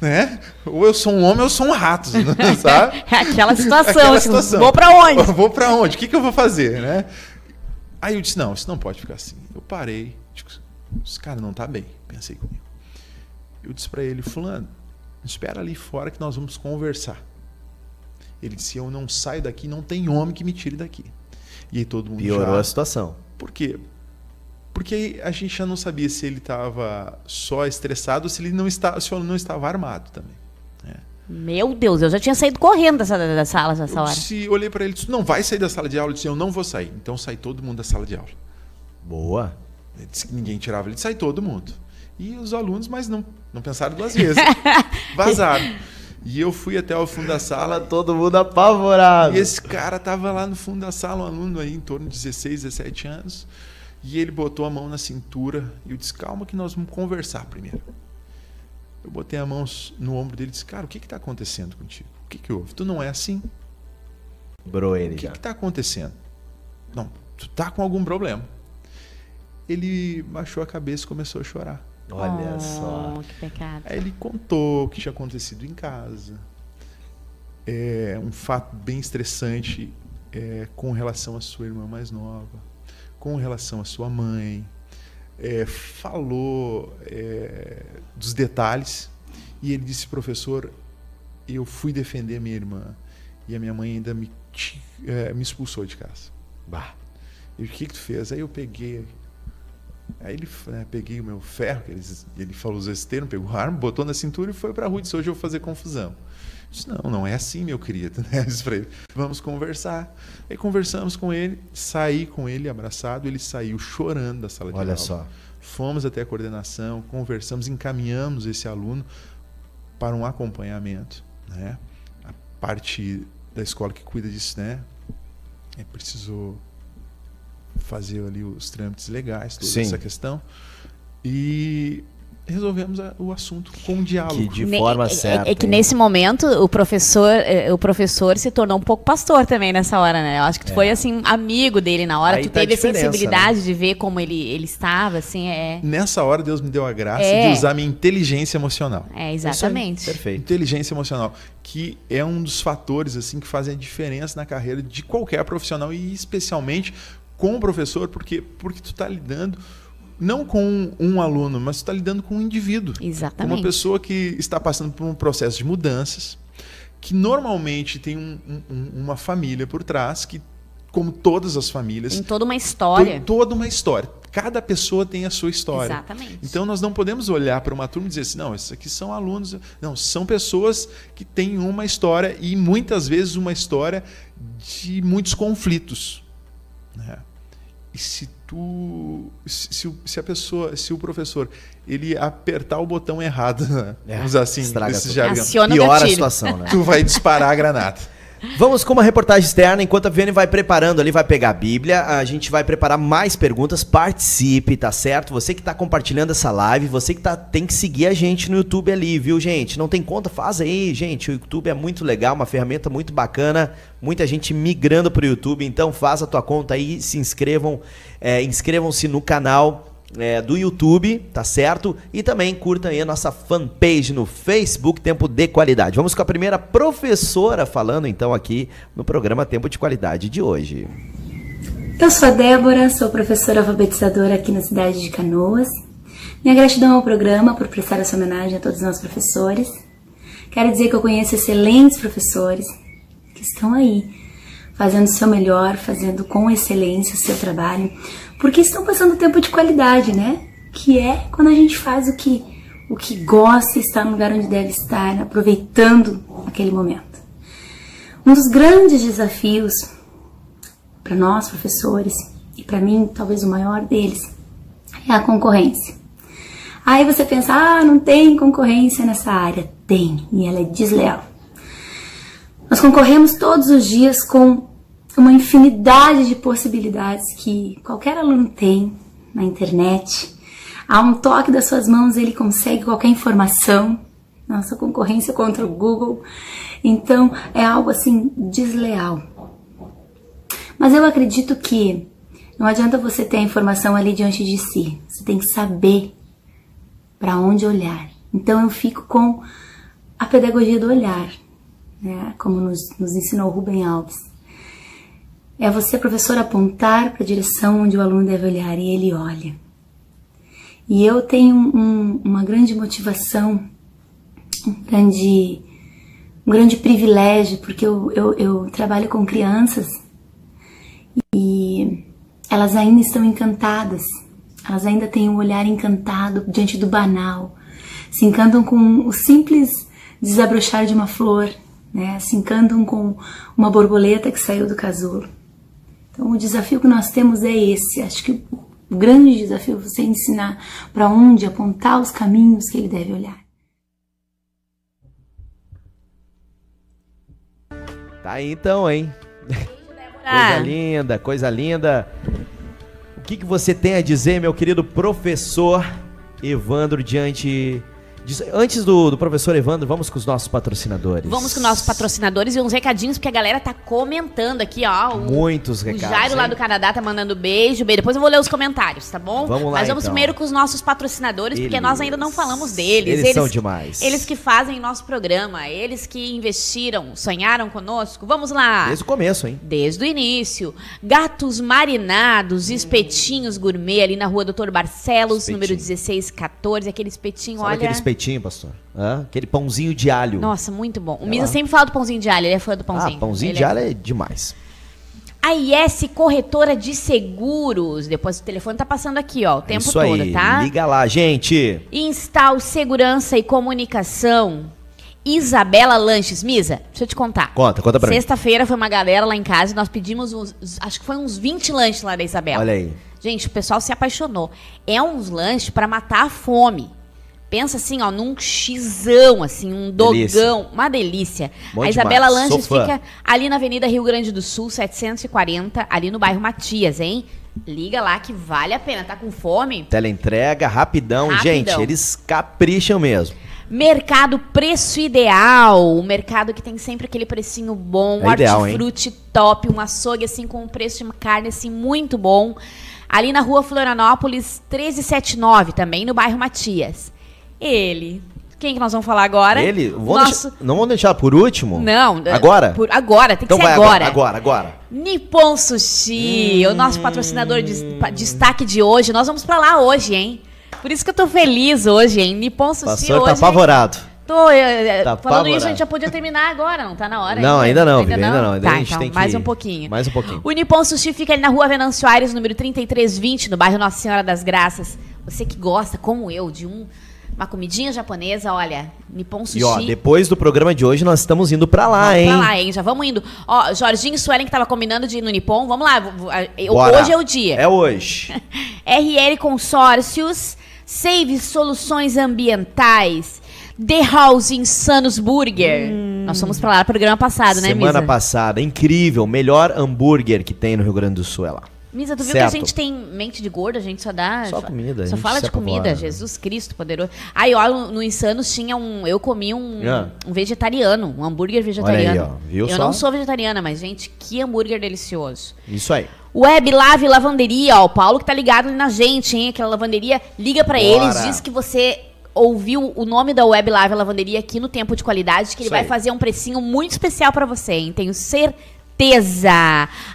né? Ou eu sou um homem ou eu sou um rato, sabe? É aquela situação, aquela assim, situação. vou para onde? vou para onde? O que, que eu vou fazer, né? Aí eu disse, não, isso não pode ficar assim. Eu parei, esse cara não tá bem, pensei comigo. Eu disse para ele, fulano, espera ali fora que nós vamos conversar. Ele disse, eu não saio daqui, não tem homem que me tire daqui. E aí todo mundo Piorou já... a situação. Por quê? Porque a gente já não sabia se ele estava só estressado ou se ele não estava, se ele não estava armado também. É. Meu Deus, eu já tinha saído correndo dessa, da sala nessa hora. Se olhei para ele e disse, não vai sair da sala de aula. Ele disse, eu não vou sair. Então sai todo mundo da sala de aula. Boa. Ele disse que ninguém tirava. Ele disse, sai todo mundo. E os alunos, mas não, não pensaram duas vezes. Vazaram. E eu fui até o fundo da sala. Todo mundo apavorado. E esse cara tava lá no fundo da sala, um aluno aí em torno de 16, 17 anos. E ele botou a mão na cintura e eu disse: Calma, que nós vamos conversar primeiro. Eu botei a mão no ombro dele e disse: Cara, o que está acontecendo contigo? O que, que houve? Tu não é assim? Bro, ele o que está acontecendo? Não, tu tá com algum problema. Ele baixou a cabeça e começou a chorar. Olha oh, só. Que pecado. Aí ele contou o que tinha acontecido em casa. É um fato bem estressante é, com relação à sua irmã mais nova, com relação à sua mãe. É, falou é, dos detalhes e ele disse, professor, eu fui defender minha irmã e a minha mãe ainda me, é, me expulsou de casa. Bah. E o que, que tu fez? Aí eu peguei Aí ele, né, peguei o meu ferro, ele, ele falou os termo, pegou a arma, botou na cintura e foi para a rua disse, hoje eu vou fazer confusão. Disse, não, não é assim, meu querido. Né? disse para ele, vamos conversar. Aí conversamos com ele, saí com ele abraçado, ele saiu chorando da sala de Olha aula. Olha só. Fomos até a coordenação, conversamos, encaminhamos esse aluno para um acompanhamento. Né? A parte da escola que cuida disso, né? É, precisou fazer ali os trâmites legais, toda Sim. essa questão. E resolvemos a, o assunto com um diálogo. Que de forma é, certa. É, é, que nesse momento o professor, é, o professor se tornou um pouco pastor também nessa hora, né? Eu acho que tu é. foi assim amigo dele na hora, Aí tu tá teve a, a sensibilidade né? de ver como ele, ele estava, assim, é. Nessa hora Deus me deu a graça é. de usar minha inteligência emocional. É exatamente. Perfeito. Inteligência emocional, que é um dos fatores assim que fazem a diferença na carreira de qualquer profissional e especialmente com o professor, porque, porque tu está lidando não com um aluno, mas está lidando com um indivíduo. Exatamente. Com uma pessoa que está passando por um processo de mudanças, que normalmente tem um, um, uma família por trás, que, como todas as famílias. Tem toda uma história. Tem toda uma história. Cada pessoa tem a sua história. Exatamente. Então nós não podemos olhar para uma turma e dizer assim, não, esses aqui são alunos. Não, são pessoas que têm uma história e muitas vezes uma história de muitos conflitos. Né? E se tu, se, se, a pessoa, se o professor, ele apertar o botão errado, né? é, vamos assim, desse jargão, piora a situação, né? Tu vai disparar a granada. Vamos com uma reportagem externa. Enquanto a Viane vai preparando ali, vai pegar a Bíblia, a gente vai preparar mais perguntas. Participe, tá certo? Você que tá compartilhando essa live, você que tá, tem que seguir a gente no YouTube ali, viu, gente? Não tem conta? Faz aí, gente. O YouTube é muito legal, uma ferramenta muito bacana. Muita gente migrando pro YouTube, então faz a tua conta aí, se inscrevam, é, inscrevam-se no canal é, do YouTube, tá certo? E também curta aí a nossa fanpage no Facebook Tempo de Qualidade. Vamos com a primeira professora falando então aqui no programa Tempo de Qualidade de hoje. Eu sou a Débora, sou professora alfabetizadora aqui na cidade de Canoas. Minha gratidão ao programa por prestar essa homenagem a todos os nossos professores. Quero dizer que eu conheço excelentes professores que estão aí, fazendo o seu melhor, fazendo com excelência o seu trabalho, porque estão passando tempo de qualidade, né? Que é quando a gente faz o que o que gosta está no lugar onde deve estar, aproveitando aquele momento. Um dos grandes desafios para nós professores e para mim talvez o maior deles é a concorrência. Aí você pensa, ah, não tem concorrência nessa área. Tem, e ela é desleal. Nós concorremos todos os dias com uma infinidade de possibilidades que qualquer aluno tem na internet. A um toque das suas mãos ele consegue qualquer informação. Nossa concorrência contra o Google. Então é algo assim desleal. Mas eu acredito que não adianta você ter a informação ali diante de si. Você tem que saber para onde olhar. Então eu fico com a pedagogia do olhar, né? como nos, nos ensinou Rubem Alves. É você, professor, apontar para a direção onde o aluno deve olhar e ele olha. E eu tenho um, uma grande motivação, um grande, um grande privilégio, porque eu, eu, eu trabalho com crianças e elas ainda estão encantadas, elas ainda têm um olhar encantado diante do banal, se encantam com o simples desabrochar de uma flor, né? se encantam com uma borboleta que saiu do casulo. Então, o desafio que nós temos é esse. Acho que o grande desafio é você ensinar para onde apontar os caminhos que ele deve olhar. Tá aí então, hein? coisa linda, coisa linda. O que, que você tem a dizer, meu querido professor Evandro, diante Antes do, do, professor Evandro, vamos com os nossos patrocinadores. Vamos com os nossos patrocinadores e uns recadinhos, porque a galera tá comentando aqui, ó. O, Muitos recados. O Jairo hein? lá do Canadá tá mandando beijo, beijo. Depois eu vou ler os comentários, tá bom? Vamos lá, Mas vamos então. primeiro com os nossos patrocinadores, eles, porque nós ainda não falamos deles. Eles, eles são demais. Eles que fazem nosso programa, eles que investiram, sonharam conosco. Vamos lá. Desde o começo, hein? Desde o início. Gatos marinados, espetinhos gourmet ali na rua Doutor Barcelos, Espetinho. número 1614. Aquele espetinho, Sabe olha... aquele espetinho, pastor? Ah, aquele pãozinho de alho. Nossa, muito bom. O Misa sempre fala do pãozinho de alho, ele é fã do pãozinho. Ah, pãozinho ele de é alho é demais. A IS Corretora de Seguros. Depois o telefone tá passando aqui, ó, o tempo Isso todo, aí. tá? Liga lá, gente. Instal Segurança e Comunicação. Isabela Lanches. Misa, deixa eu te contar. Conta, conta pra mim. Sexta-feira foi uma galera lá em casa e nós pedimos, uns, acho que foi uns 20 lanches lá da Isabela. Olha aí. Gente, o pessoal se apaixonou. É uns lanches para matar a fome. Pensa assim, ó, num xizão, assim, um dogão, Delícia. uma delícia. Bom a Isabela demais. Lanches Sou fã. fica ali na Avenida Rio Grande do Sul, 740, ali no bairro Matias, hein? Liga lá que vale a pena. Tá com fome? Teleentrega, rapidão. Rapidão. Gente, eles capricham mesmo. Mercado Preço Ideal. O mercado que tem sempre aquele precinho bom. É ideal, hortifruti top. Um açougue, assim, com um preço de carne, assim, muito bom. Ali na rua Florianópolis, 1379, também no bairro Matias. Ele. Quem que nós vamos falar agora? Ele, vamos Nosso... deixar- não vamos deixar por último? Não. Agora? por- agora, tem que Então ser vai agora. agora, agora. Nippon Sushi, o nosso patrocinador de destaque de hoje. Nós vamos pra lá hoje, hein? Por isso que eu tô feliz hoje, hein? Nippon Sushi pastor hoje. tá apavorado. Tô, eh, eh, Tá falando apavorado. isso, a gente já podia terminar agora, não tá na hora Não, ainda não, Vivi, ainda não. Ainda tá, a gente então, tem que- mais um pouquinho. Mais um pouquinho. O Nippon Sushi fica ali na rua Venâncio Aires, número 3320, no bairro Nossa Senhora das Graças. Você que gosta, como eu, de um, uma comidinha japonesa, olha, Nippon Sushi. E ó, depois do programa de hoje, nós estamos indo pra lá, Vamos hein? pra lá, hein? Já vamos indo. Ó, Jorginho e Suelen que tava combinando de ir no Nippon. Vamos lá. Bora. Hoje é o dia. É hoje. RL Consórcios, Save Soluções Ambientais, The House Insanos Burger. Nós fomos pra lá no programa passado, né, Semana Misa? passada, incrível, melhor hambúrguer que tem no Rio Grande do Sul é lá. Misa, tu viu Certo. que a gente tem mente de gordo, a gente só dá. Só comida, Só fala de comida, apavora. Jesus Cristo poderoso. Aí, ó, no, no Insanos tinha um. Eu comi um, Ah. um vegetariano, um hambúrguer vegetariano. ó, viu eu só? não sou vegetariana, mas, gente, que hambúrguer delicioso. Isso aí. Web Lave Lavanderia, ó, o Paulo que tá ligado ali na gente, hein? Aquela lavanderia, liga pra Bora. eles, diz que você ouviu o nome da Web Lave Lavanderia aqui no Tempo de Qualidade, que ele Isso vai aí. fazer um precinho muito especial pra você, hein? Tenho certeza.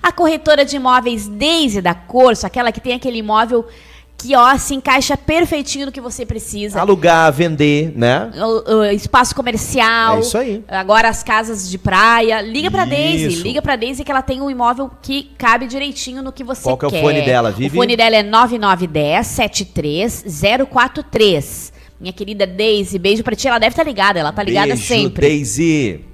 A corretora de imóveis Daisy da Corso, aquela que tem aquele imóvel que, ó, se encaixa perfeitinho no que você precisa. Alugar, vender, né? O- o espaço comercial. É isso aí. Agora as casas de praia. Liga pra Daisy. Liga pra Daisy que ela tem um imóvel que cabe direitinho no que você Qual que é o quer. fone dela, Vivi? O fone dela é 9910 73043. Minha querida Daisy, beijo pra ti. Ela deve estar ligada, ela tá ligada Beijo, sempre. Daisy.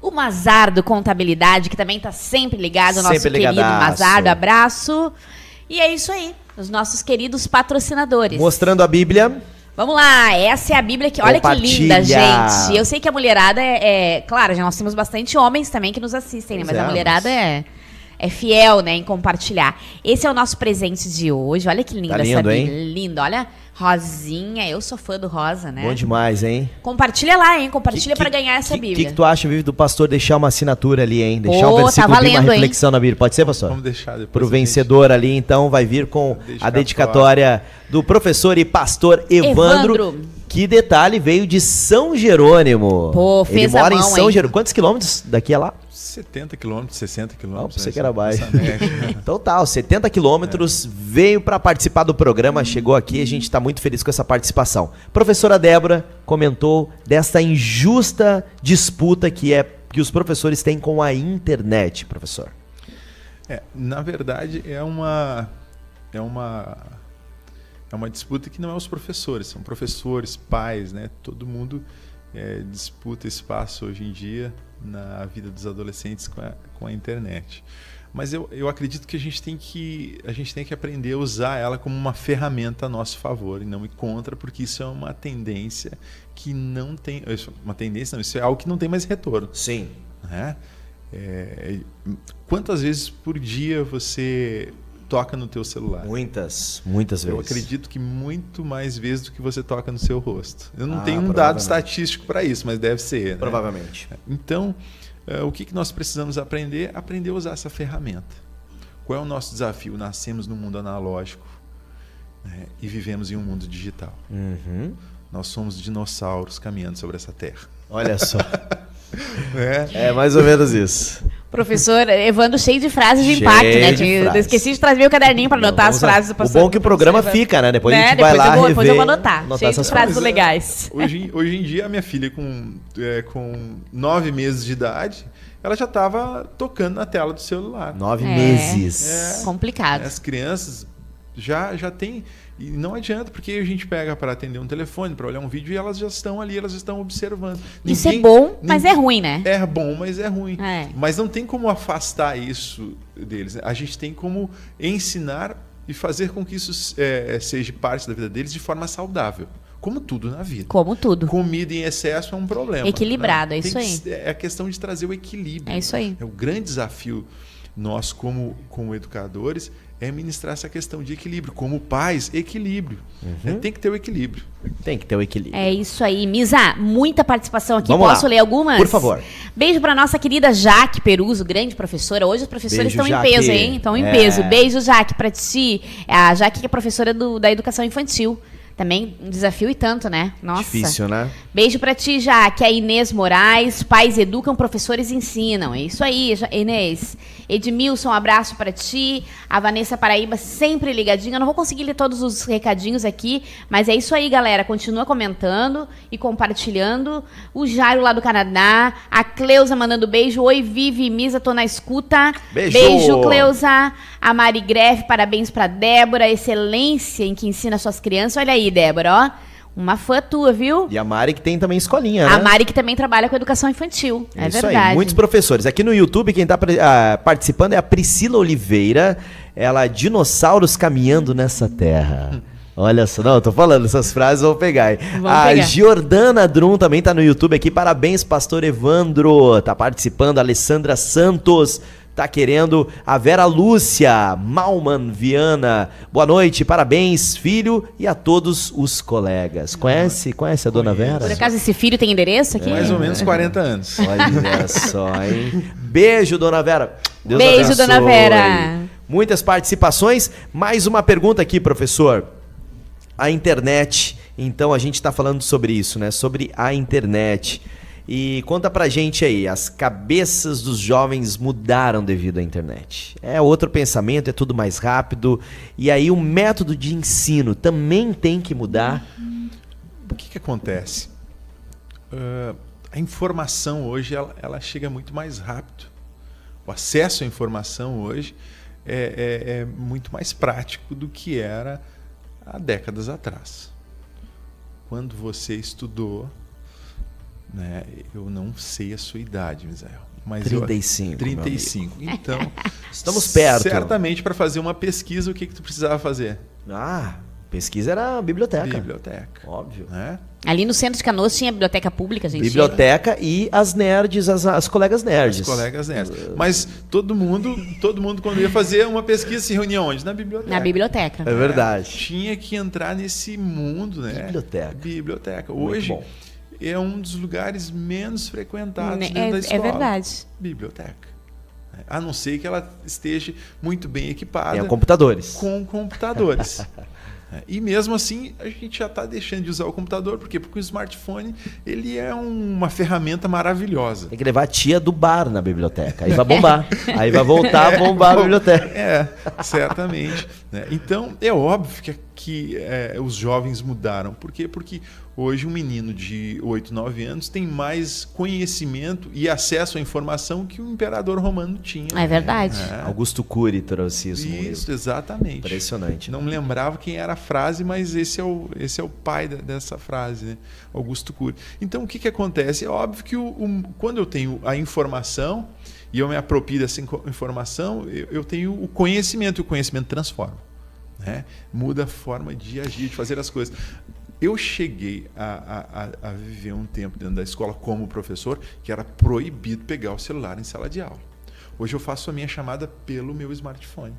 O Mazardo Contabilidade, que também tá sempre ligado, o nosso Sempre querido ligadaço. Mazardo. Abraço. E é isso aí. Os nossos queridos patrocinadores. Mostrando a Bíblia. Vamos lá, essa é a Bíblia que. Olha que linda, gente. Eu sei que a mulherada é. é- claro, já nós temos bastante homens também que nos assistem, né? Pois Mas é, a mulherada é. É fiel, né, em compartilhar. Esse é o nosso presente de hoje. Olha que linda Tá essa lindo, Bíblia. Linda. Olha, rosinha. Eu sou fã do rosa, né? Bom demais, hein? Compartilha lá, hein? Compartilha pra ganhar essa que, Bíblia. que, que tu acha, Vivi, do pastor deixar uma assinatura ali, hein? Deixar Pô, um tá versículo de uma valendo, hein? reflexão na Bíblia. Pode ser, pastor? Vamos deixar depois. Pro a gente- vencedor ali, então, vai vir com a Dedicatória. dedicatória do professor e pastor Evandro. Evandro. Que detalhe, veio de São Jerônimo. Pô, Ele fez a mora em mão, São hein? Jerônimo. Quantos quilômetros daqui a lá? 70 quilômetros, 60 Não, quilômetros. pensei né? que era baixo. Média. Então tá, os 70 quilômetros, veio para participar do programa, chegou aqui, a gente está muito feliz com essa participação. Professora Débora comentou dessa injusta disputa que é que os professores têm com a internet, professor. É, na verdade, é uma, é uma é uma disputa que não é os professores, são professores, pais, né? Todo mundo é, disputa espaço hoje em dia na vida dos adolescentes com a, com a internet. Mas eu, eu acredito que a gente tem que a gente tem que aprender a usar ela como uma ferramenta a nosso favor e não contra, porque isso é uma tendência que não tem isso é uma tendência, não, isso é algo que não tem mais retorno Sim. né? É, quantas vezes por dia você toca no teu celular? Muitas, muitas vezes. Eu acredito que muito mais vezes do que você toca no seu rosto. Eu não Ah, tenho um dado estatístico para isso, mas deve ser. né? Provavelmente. Então, eh, o que, nós precisamos aprender? Aprender a usar essa ferramenta. Qual é o nosso desafio? Nascemos num mundo analógico né, e vivemos em um mundo digital. Uhum. Nós somos dinossauros caminhando sobre essa terra. Olha só. né? é mais ou menos isso. Professor Evandro cheio de frases de Cheio impacto, né? de frases. esqueci de trazer meu caderninho para anotar as lá. frases do O pastor. bom é que o programa professor fica, né? Depois a Né? gente vai Depois lá eu vou, depois eu vou rever, anotar. anotar cheio de essas frases frases. legais. Hoje, hoje em dia, a minha filha, com, é, com nove meses de idade, ela já estava tocando na tela do celular. Nove É. meses. Complicado. As crianças já, já têm. E não adianta, porque a gente pega para atender um telefone, para olhar um vídeo, e elas já estão ali, elas estão observando. Isso é Ninguém- bom, mas é ninguém- ruim, né? É bom, mas é ruim. É. Mas não tem como afastar isso deles. A gente tem como ensinar e fazer com que isso é, seja parte da vida deles de forma saudável. Como tudo na vida. Como tudo. Comida em excesso é um problema. Equilibrado, né? é isso que- É a questão de trazer o equilíbrio. É isso aí. É o grande desafio nós, como, como educadores, é ministrar essa questão de equilíbrio. Como pais, equilíbrio. Uhum. É, tem que ter o equilíbrio. Tem que ter o equilíbrio. É isso aí. Misa, muita participação aqui. Vamos Posso lá. ler algumas? Por favor. Beijo pra nossa querida Jaque Peruso, grande professora. Hoje os professores Beijo, estão em peso, hein? Estão em É. peso. Beijo, Jaque, pra ti. A Jaque que é professora do- da educação infantil. Também um desafio e tanto, né? Nossa. Difícil, né? Beijo pra ti, Jaque. A Inês Moraes. Pais educam, professores ensinam. É isso aí, Inês. Edmilson, um abraço pra ti. A Vanessa Paraíba, sempre ligadinha. Eu não vou conseguir ler todos os recadinhos aqui, mas é isso aí, galera. Continua comentando e compartilhando. O Jairo lá do Canadá. A Cleusa mandando beijo. Oi, Vivi e Misa, tô na escuta. Beijo. Beijo, Cleusa. A Mari Greff, parabéns pra Débora. Excelência em que ensina suas crianças. Olha aí, Débora, ó. Uma fã tua, viu? E a Mari que tem também escolinha, né? A Mari que também trabalha com educação infantil. É Isso verdade. aí, muitos professores. Aqui no YouTube, quem está participando é a Priscila Oliveira. Ela, dinossauros caminhando nessa terra. Olha só, não, eu tô falando, essas frases vou pegar. Vamos a pegar. Jordana Drum também tá no YouTube aqui. Parabéns, pastor Evandro. Tá participando. A Alessandra Santos tá querendo. A Vera Lúcia, Malman Viana. Boa noite, parabéns, filho, e a todos os colegas. Conhece? Conhece a dona. Vera? Por acaso esse filho tem endereço aqui? Mais ou menos 40 anos. Olha só, hein? Beijo, dona Vera. Deus Beijo, abençoe. dona Vera. Muitas participações. Mais uma pergunta aqui, professor. A internet. Então a gente está falando sobre isso, né? Sobre a internet. E conta pra gente aí, as cabeças dos jovens mudaram devido à internet. É outro pensamento, é tudo mais rápido. E aí o método de ensino também tem que mudar. O que, que acontece? Ah, a informação hoje ela, ela chega muito mais rápido. O acesso à informação hoje é, é- é muito mais prático do que era há décadas atrás. Quando você estudou, né, eu não sei a sua idade, Misael. Mas eu- 35, meu 35. Então, Estamos perto. Certamente para fazer uma pesquisa, o que, que tu precisava fazer? Ah, pesquisa era a biblioteca. Biblioteca. Óbvio. Né? Ali no centro de Canoas tinha biblioteca pública, gente. Biblioteca e as nerds, as, as colegas nerds. Os colegas nerds. Mas todo mundo, todo mundo quando ia fazer uma pesquisa se reunia onde? Na biblioteca. Na biblioteca. É verdade. Tinha que entrar nesse mundo, né? Biblioteca. Biblioteca. Muito Hoje bom. É um dos lugares menos frequentados Né, dentro da É, escola. é verdade. Biblioteca. A não ser que ela esteja muito bem equipada Tem computadores. com computadores. É, E mesmo assim, a gente já está deixando de usar o computador, por quê? Porque o smartphone ele é um- uma ferramenta maravilhosa. Tem que levar a tia do bar na biblioteca. Aí vai bombar. Aí vai voltar a bombar a bom, biblioteca. É, certamente. né? Então, é óbvio que, que é, os jovens mudaram. Por quê? Porque hoje um menino de 8, 9 anos tem mais conhecimento e acesso à informação que o imperador romano tinha. É verdade. É. Augusto Cury trouxe isso. Isso, exatamente. Impressionante. Não me lembrava quem era a frase, mas esse é o, esse é o pai da- dessa frase, né? Augusto Cury. Então, o que, que acontece? É óbvio que o, o- quando eu tenho a informação e eu me aproprio dessa informação, eu, eu tenho o conhecimento, e o conhecimento transforma. Né? Muda a forma de agir, de fazer as coisas. Eu cheguei a, a- a- viver um tempo dentro da escola como professor que era proibido pegar o celular em sala de aula. Hoje eu faço a minha chamada pelo meu smartphone,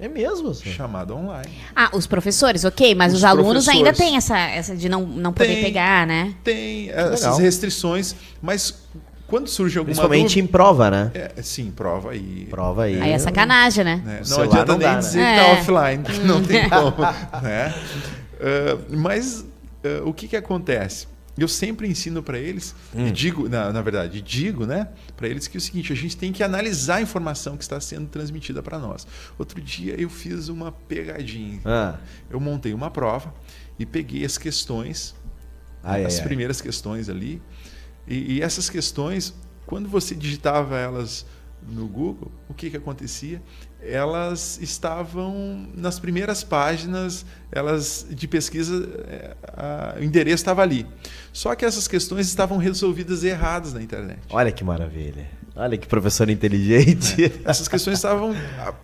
É mesmo? senhor? chamada online. Ah, os professores, ok, mas os, Os alunos ainda têm essa, essa de não, não poder Tem. pegar, né? Tem legal. essas restrições, mas quando surge alguma Principalmente em dúvida, prova, né? é, sim, prova aí. Prova aí. Aí é sacanagem, né? né? Não adianta não nem dá, né? dizer É. que tá offline, porque não tem como. né? Ah, mas ah, o que, que acontece? Eu sempre ensino para eles, Hum. e digo, na, na verdade, digo né, para eles que é o seguinte: a gente tem que analisar a informação que está sendo transmitida para nós. Outro dia eu fiz uma pegadinha. Ah, Eu montei uma prova e peguei as questões ai, as ai, ai. primeiras questões ali. E, e essas questões, quando você digitava elas no Google, o que, que acontecia? Elas estavam nas primeiras páginas, elas de pesquisa, é, a- o endereço estava ali. Só que essas questões estavam resolvidas erradas na internet. Olha que maravilha. Olha que professor inteligente. Essas questões estavam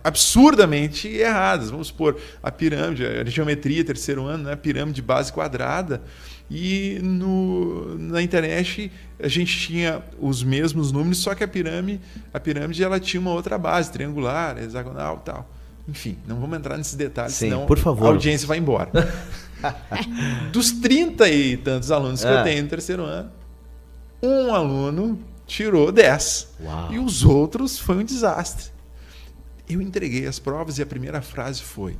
absurdamente erradas. Vamos supor, a pirâmide, a geometria, terceiro ano, né? a pirâmide de base quadrada. E no, na internet a gente tinha os mesmos números, só que a pirâmide, a pirâmide ela tinha uma outra base, triangular, hexagonal e tal. Enfim, não vamos entrar nesses detalhes, Sim, senão por favor. a audiência vai embora. Dos 30 e tantos alunos que Ah. eu tenho no terceiro ano, um aluno tirou 10. Uau. E os outros foi um desastre. Eu entreguei as provas e a primeira frase foi: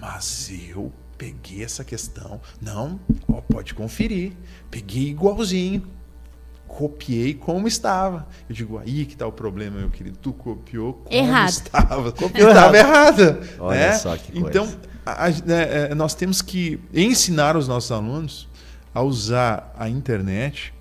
Mas eu peguei essa questão. Não, ó, pode conferir. Peguei igualzinho. Copiei como estava. Eu digo, aí que está o problema, meu querido. Tu copiou como Errado. estava. Copiou Estava errada. Olha né? só que coisa. Então, a- a- né, é, nós temos que ensinar os nossos alunos a usar a internet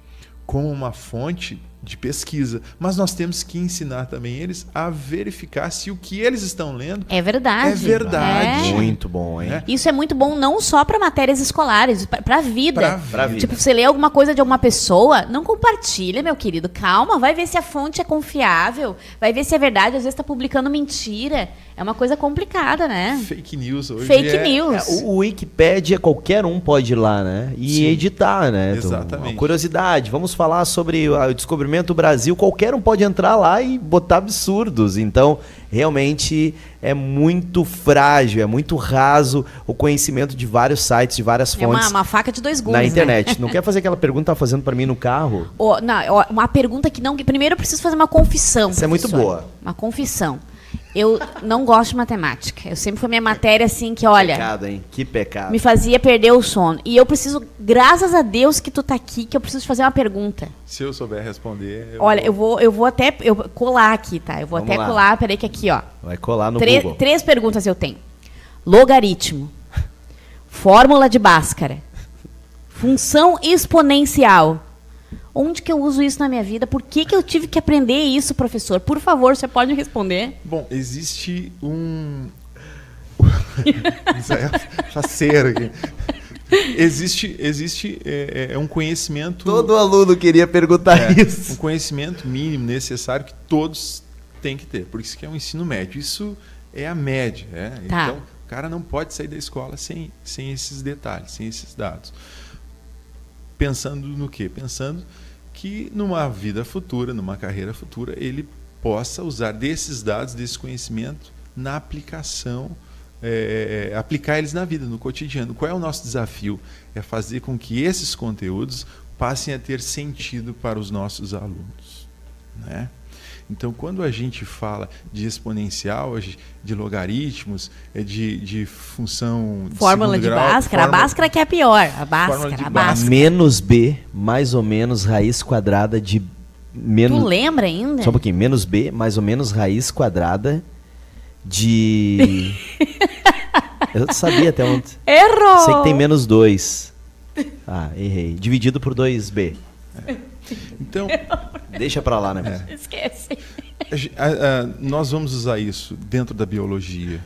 como uma fonte de pesquisa, mas nós temos que ensinar também eles a verificar se o que eles estão lendo É verdade. É verdade. É. Muito bom, hein? É. Isso é muito bom não só para matérias escolares, para a vida. Pra Pra vida. Tipo, você lê alguma coisa de alguma pessoa, não compartilha, meu querido. Calma, vai ver se a fonte é confiável, vai ver se é verdade. Às vezes tá publicando mentira. É uma coisa complicada, né? fake news hoje. Fake é- news. É, o, o Wikipédia, qualquer um pode ir lá, né? E Sim. editar, né? Então, Exatamente. uma curiosidade, vamos falar sobre o descobrimento do Brasil. Qualquer um pode entrar lá e botar absurdos. Então, realmente é muito frágil, é muito raso o conhecimento de vários sites, de várias É uma, fontes uma faca de dois gumes. na né? internet. Não quer fazer aquela pergunta que tá fazendo para mim no carro? Ó, não, uma pergunta que não. Primeiro eu preciso fazer uma confissão. Isso é muito professor. boa. Uma confissão. Eu não gosto de matemática. Eu sempre foi minha matéria assim que, olha, Pecado, hein? Que pecado. me fazia perder o sono. E eu preciso, graças a Deus que tu tá aqui, que eu preciso te fazer uma pergunta. Se eu souber responder. eu Olha, vou- eu vou, eu vou até eu colar aqui, tá? Eu vou Vamos até lá. colar, peraí que aqui, ó. Vai colar no Três- Google. três perguntas eu tenho. Logaritmo. Fórmula de Bhaskara. Função exponencial. Onde que eu uso isso na minha vida? Por que, que eu tive que aprender isso, professor? Por favor, você pode responder? Bom, existe um. É faceiro aqui. Existe, existe é, é- é um conhecimento. Todo aluno queria perguntar é, um isso. conhecimento mínimo necessário que todos têm que ter. Por isso que é um ensino médio. Isso é a média. é. Tá. Então, o cara não pode sair da escola sem, sem esses detalhes, sem esses dados. Pensando no quê? Pensando que numa vida futura, numa carreira futura, ele possa usar desses dados, desse conhecimento na aplicação, é, é, aplicar eles na vida, no cotidiano. Qual é o nosso desafio? É fazer com que esses conteúdos passem a ter sentido para os nossos alunos. Né? Então, quando a gente fala de exponencial, a de logaritmos, é de, de função de Fórmula segundo de grau, Bhaskara. A fórmula- Bhaskara que é a pior. A Fórmula Bhaskara, de a Bhaskara. Menos B, mais ou menos raiz quadrada de menos. Tu lembra ainda? Só um pouquinho. Menos B, mais ou menos raiz quadrada de. Eu sabia até ontem. Errou! Sei que tem menos 2. Ah, errei. Dividido por 2B. Então, Deixa pra lá, né? Esquece. a- a- nós vamos usar isso dentro da biologia.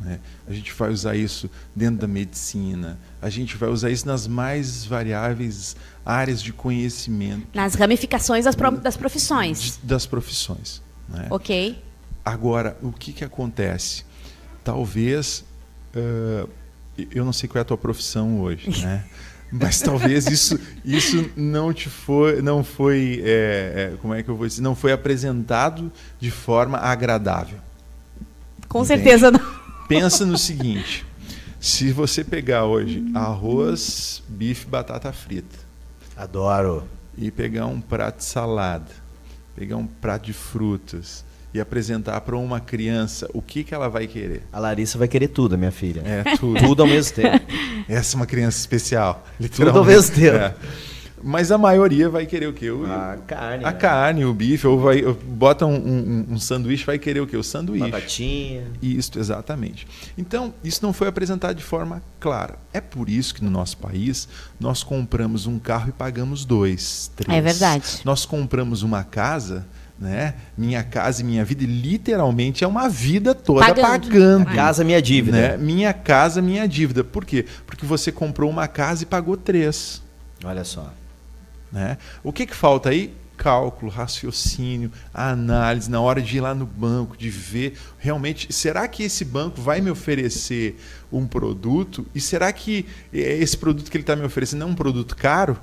né? A gente vai usar isso dentro da medicina. A gente vai usar isso nas mais variáveis áreas de conhecimento Nas ramificações das, pro- das de- profissões. das profissões. né? Ok? Agora, o que, que acontece? Talvez. ah, eu não sei qual é a tua profissão hoje, né? Mas talvez isso, isso não te foi, não foi, é, é, como é que eu vou dizer, não foi apresentado de forma agradável. Com Entende? certeza não. Pensa no seguinte: se você pegar hoje arroz, bife, batata frita Adoro. e pegar um prato de salada, pegar um prato de frutas e apresentar para uma criança, o que, que ela vai querer? A Larissa vai querer tudo, minha filha. É tudo. Tudo ao mesmo tempo. Essa é uma criança especial. Tudo ao mesmo tempo. É. Mas a maioria vai querer o quê? O- A carne. a né? carne, o bife, ou vai, ou bota um, um- um sanduíche, vai querer o quê? O sanduíche. Batatinha. Isso, exatamente. Então, isso não foi apresentado de forma clara. É por isso que no nosso país nós compramos um carro e pagamos dois, três. É verdade. Nós compramos uma casa, né? Minha casa e minha vida, e literalmente é uma vida toda Pagando. pagando. Casa, minha dívida. Né? Minha casa, minha dívida. Por quê? Porque você comprou uma casa e pagou três. Olha só. Né? O que, que falta aí? Cálculo, raciocínio, análise, na hora de ir lá no banco, de ver realmente, será que esse banco vai me oferecer um produto? E será que eh, esse produto que ele está me oferecendo é um produto caro?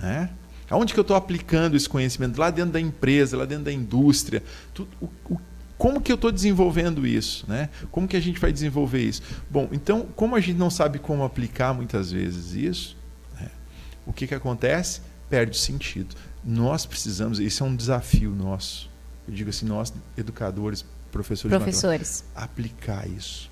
Né? Aonde que eu estou aplicando esse conhecimento? Lá dentro da empresa, lá dentro da indústria. Tu- o- o- como que eu estou desenvolvendo isso? Né? Como que a gente vai desenvolver isso? Bom, então, como a gente não sabe como aplicar muitas vezes isso, né? o que, que acontece? Perde o sentido. Nós precisamos, isso é um desafio nosso. Eu digo assim, nós, educadores, professores, Professores. aplicar isso.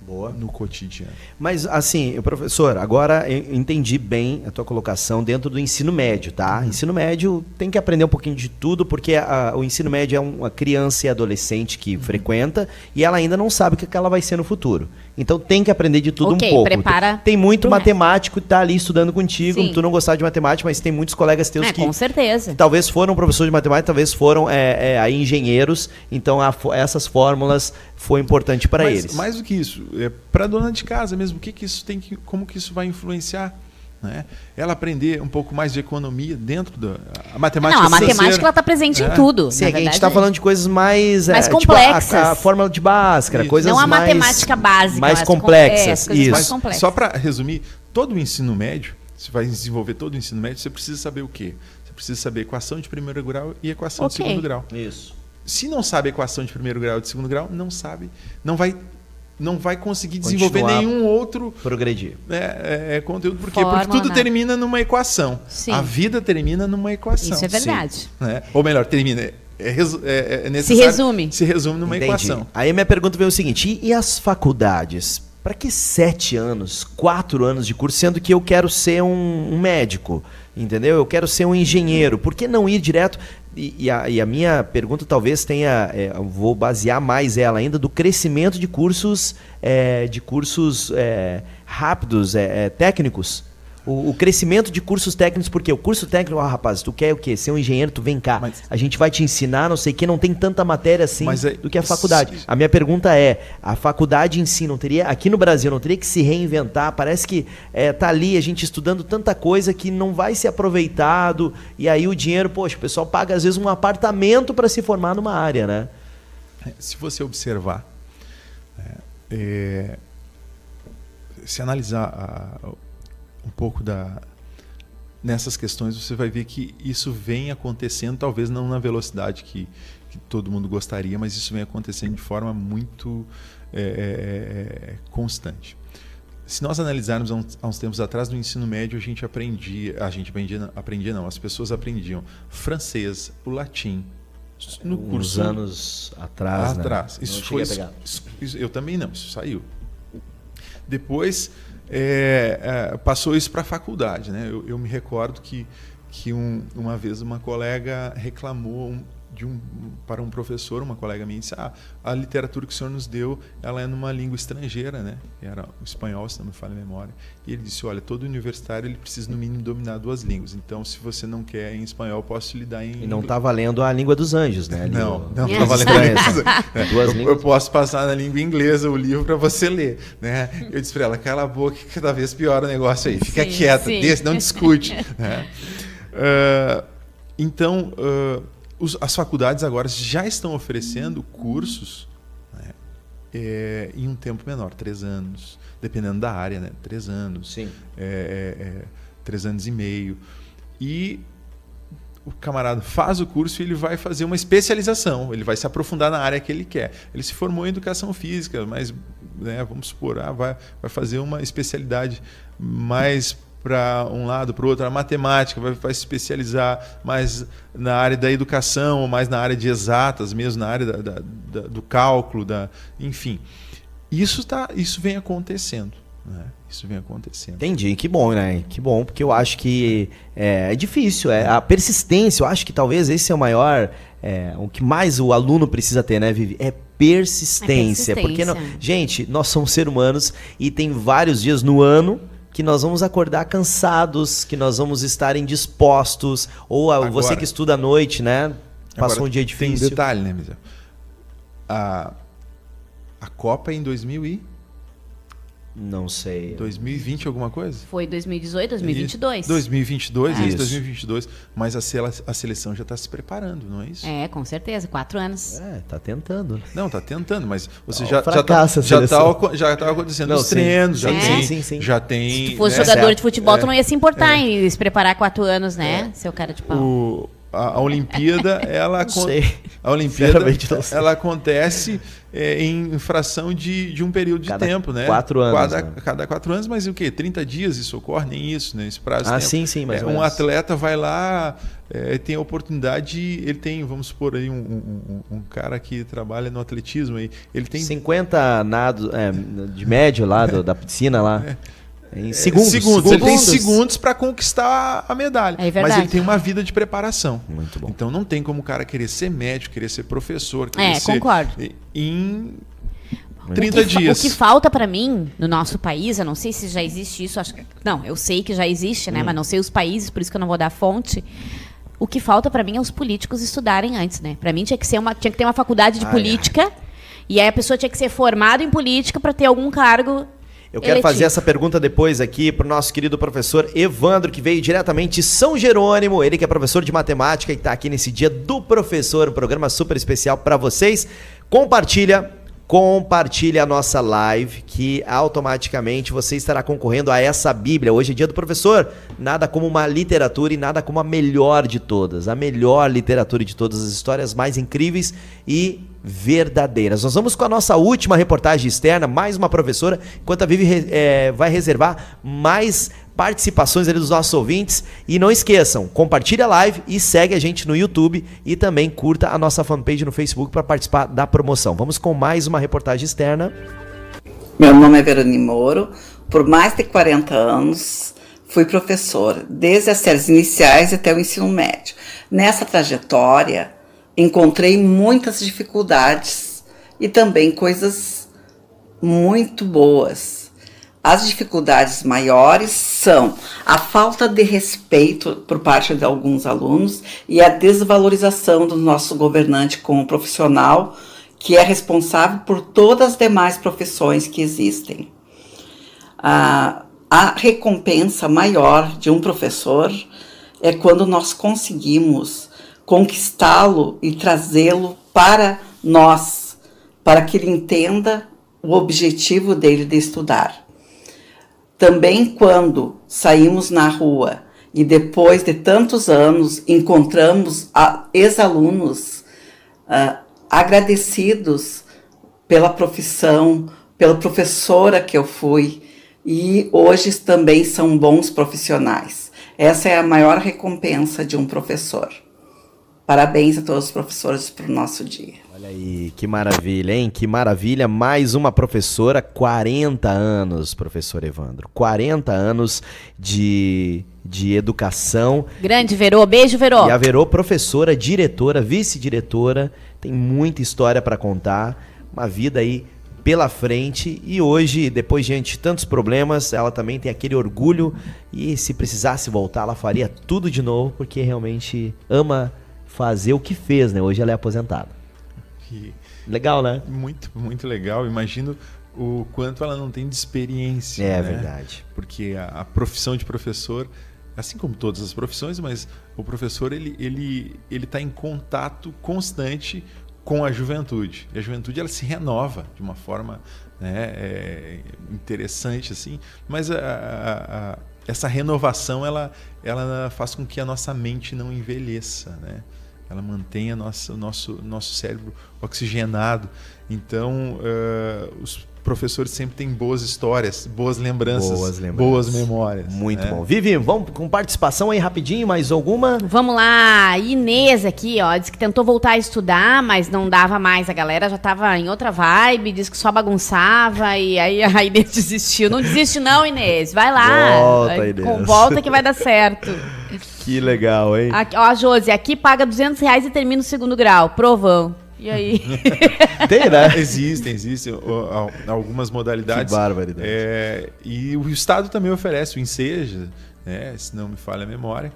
Boa. no cotidiano. Mas, assim, professor, agora eu entendi bem a tua colocação dentro do ensino médio, tá? Ensino médio tem que aprender um pouquinho de tudo, porque a- o ensino médio é uma criança e adolescente que frequenta e ela ainda não sabe o que que ela vai ser no futuro. Então tem que aprender de tudo Ok, um pouco. prepara Tem muito matemático que tá ali estudando contigo, Sim. tu não gostar de matemática, mas tem muitos colegas teus É, que com certeza. talvez foram professores de matemática, talvez foram é, é, engenheiros, então a essas fórmulas foi importante para Mas, eles. Mais do que isso, é, para dona de casa mesmo, o que, que isso tem que, como que isso vai influenciar? Né? Ela aprender um pouco mais de economia dentro da a matemática. Não, a financeira, matemática ela tá presente É. em tudo. Sim, na é a gente está falando de coisas mais. Mais é, tipo, a- complexas. a, a fórmula de Bhaskara, coisas Não a mais. matemática básica, Mais mas com- é, complexas. coisas isso. mais Mas complexo. só para resumir, todo o ensino médio, você vai desenvolver todo o ensino médio, você precisa saber o quê? Você precisa saber equação de primeiro grau e equação Ok. de segundo grau. Isso. Se não sabe equação de primeiro grau e de segundo grau, não sabe, não vai, não vai conseguir desenvolver Continuar. nenhum outro Progredir. é, é, conteúdo. Por quê? Fórmula, Porque tudo né? termina numa equação. Sim. A vida termina numa equação. Isso é verdade. né? Ou melhor, termina. É, resu- é- é necessário- resume. Se resume numa Entendi. equação. Aí minha pergunta veio o seguinte: e, e as faculdades? Para que sete anos, quatro anos de curso, sendo que eu quero ser um, um médico, entendeu? Eu quero ser um engenheiro. Por que não ir direto? E, e a, e a minha pergunta talvez tenha, é, vou basear mais ela ainda do crescimento de cursos, é, de cursos é, rápidos, é, é, técnicos. O, o crescimento de cursos técnicos, porque o curso técnico, ah, rapaz, tu quer o quê? Ser um engenheiro, tu vem cá. Mas- a gente vai te ensinar, não sei o que, não tem tanta matéria assim é- do que a faculdade. A minha pergunta é: a faculdade em si não teria, aqui no Brasil, não teria que se reinventar? Parece que é, tá ali a gente estudando tanta coisa que não vai ser aproveitado, e aí o dinheiro, poxa, o pessoal paga às vezes um apartamento para se formar numa área, né? Se você observar, é, é, se analisar a- um pouco da nessas questões, você vai ver que isso vem acontecendo, talvez não na velocidade que, que todo mundo gostaria, mas isso vem acontecendo de forma muito é, é, é, constante. Se nós analisarmos há uns, há uns tempos atrás no ensino médio, a gente aprendia, a gente aprendia, aprendia não, as pessoas aprendiam francês, o latim, no Uns curso anos atrás, né? atrás. Não Isso foi. isso- eu também não, isso saiu. Depois é, é, passou isso para a faculdade. Né? Eu, eu me recordo que, que um- uma vez uma colega reclamou de um, para um professor, uma colega minha, disse: ah, a literatura que o senhor nos deu ela é numa língua estrangeira, né? Era o espanhol, se não me falha a memória. E ele disse: olha, todo universitário ele precisa no mínimo dominar duas línguas. Então, se você não quer em espanhol, eu posso lhe dar em E não tá valendo a língua dos anjos, né? Ali, não, não tá valendo Estranhas. isso. É, Duas eu, línguas. eu posso passar na língua inglesa o livro para você ler, né? Eu disse para ela, cala a boca que cada vez piora o negócio aí. Fica Sim, quieta, sim. desse, não discute. né? Ah, então, ah, os- as faculdades agora já estão oferecendo cursos né, é, em um tempo menor, três anos, dependendo da área, né? Três anos Sim. é, é, é, três anos e meio. E o camarada faz o curso e ele vai fazer uma especialização, ele vai se aprofundar na área que ele quer. Ele se formou em educação física, mas né, vamos supor, ah, vai, vai fazer uma especialidade mais para um lado, para o outro, a matemática, vai, vai se especializar mais na área da educação, ou mais na área de exatas, mesmo na área da- da- da- do cálculo, da, enfim. Isso, tá, isso vem acontecendo. Né? Isso vem acontecendo. Entendi, que bom, né? Que bom, porque eu acho que é, é difícil, é a persistência, eu acho que talvez esse é o maior, é, o que mais o aluno precisa ter, né, Vivi? É persistência. É persistência. Porque, não- gente, nós somos seres humanos e tem vários dias no ano que nós vamos acordar cansados, que nós vamos estar indispostos, ou a- Agora- você que estuda à noite, né? Passou um dia Tem um difícil. detalhe, né, Mizel? A, a Copa é em 2000 e Não sei. 2020 alguma coisa? Foi 2018, 2022. Isso. 2022, É. isso, Isso. 2022. Mas a, sele- a seleção já está se preparando, não é isso? É, com certeza, quatro anos. É, tá tentando. Não, tá tentando, mas você já, tá, a já, tá, aco- já tá acontecendo Não, os sim. treinos, já Sim, tem. sim, sim. Já tem Se tu fosse né? jogador certo. de futebol, É. tu não ia se importar em se preparar quatro anos, né? Seu cara de pau. O, a, a Olimpíada, ela, a Olimpíada, ela acontece é, em fração de, de um período de cada tempo, né? Quatro anos. Cada, né? cada quatro anos, mas o quê? 30 dias isso ocorre? Nem isso, né? Esse prazo ah, sim, sim, mas é, Um atleta vai lá, é, tem a oportunidade, ele tem, vamos supor aí, um, um, um, cara que trabalha no atletismo aí, ele tem... 50 nados é, de médio lá do, da piscina lá. Em segundos. segundos. segundos. Ele tem segundos para conquistar a medalha. É mas ele tem uma vida de preparação. Muito bom. Então não tem como o cara querer ser médico, querer ser professor, querer é, ser concordo. em 30 o que, dias. O que falta para mim no nosso país, eu não sei se já existe isso, acho que, não, eu sei que já existe, né, hum. mas não sei os países, por isso que eu não vou dar fonte. O que falta para mim é os políticos estudarem antes, né? Para mim tinha que ser uma tinha que ter uma faculdade de ah, política. É. E aí a pessoa tinha que ser formada em política para ter algum cargo eu quero fazer essa pergunta depois aqui para o nosso querido professor Evandro, que veio diretamente de São Jerônimo, ele que é professor de matemática e está aqui nesse dia do professor, um programa super especial para vocês. Compartilha, compartilha a nossa live, que automaticamente você estará concorrendo a essa Bíblia. Hoje é dia do professor, nada como uma literatura e nada como a melhor de todas, a melhor literatura de todas as histórias mais incríveis e verdadeiras. Nós vamos com a nossa última reportagem externa, mais uma professora, enquanto a Vivi é, vai reservar mais participações ali dos nossos ouvintes. E não esqueçam, compartilhe a live e segue a gente no YouTube e também curta a nossa fanpage no Facebook para participar da promoção. Vamos com mais uma reportagem externa. Meu nome é Veroni Moro, por mais de 40 anos fui professora, desde as séries iniciais até o ensino médio. Nessa trajetória, encontrei muitas dificuldades e também coisas muito boas. As dificuldades maiores são a falta de respeito por parte de alguns alunos e a desvalorização do nosso governante como profissional, que é responsável por todas as demais profissões que existem. A, a recompensa maior de um professor é quando nós conseguimos conquistá-lo e trazê-lo para nós, para que ele entenda o objetivo dele de estudar. Também quando saímos na rua e depois de tantos anos encontramos ex-alunos uh, agradecidos pela profissão, pela professora que eu fui e hoje também são bons profissionais. Essa é a maior recompensa de um professor. Parabéns a todos os professores para o nosso dia. Olha aí, que maravilha, hein? Que maravilha. Mais uma professora, 40 anos, professor Evandro. 40 anos de, de educação. Grande, Verô. Beijo, Verô. E a Verô, professora, diretora, vice-diretora, tem muita história para contar. Uma vida aí pela frente e hoje, depois diante de tantos problemas, ela também tem aquele orgulho e se precisasse voltar, ela faria tudo de novo porque realmente ama fazer o que fez, né? Hoje ela é aposentada. E legal, né? Muito, muito legal. Imagino o quanto ela não tem de experiência. É né? verdade. Porque a, a, profissão de professor, assim como todas as profissões, mas o professor ele ele ele está em contato constante com a juventude. E a juventude ela se renova de uma forma né, é, interessante assim, mas a, a, a, essa renovação ela ela faz com que a nossa mente não envelheça, né? Ela mantém a nossa, o nosso, nosso cérebro oxigenado. Então, uh, os professores sempre têm boas histórias, boas lembranças, boas, lembranças. boas memórias. Muito né? bom. Vivi, vamos com participação aí rapidinho, mais alguma? Vamos lá, Inês aqui, ó, disse que tentou voltar a estudar, mas não dava mais, a galera já estava em outra vibe, disse que só bagunçava e aí a Inês desistiu. Não desiste não, Inês, vai lá. Volta, Inês. Com volta que vai dar certo. Que legal, hein? Aqui, ó, Josi, aqui paga 200 reais e termina o segundo grau. Provão. E aí? Tem, né? Existem, existem algumas modalidades. Que barbaridade. É, e o Estado também oferece o Enseja, né, se não me falha a memória.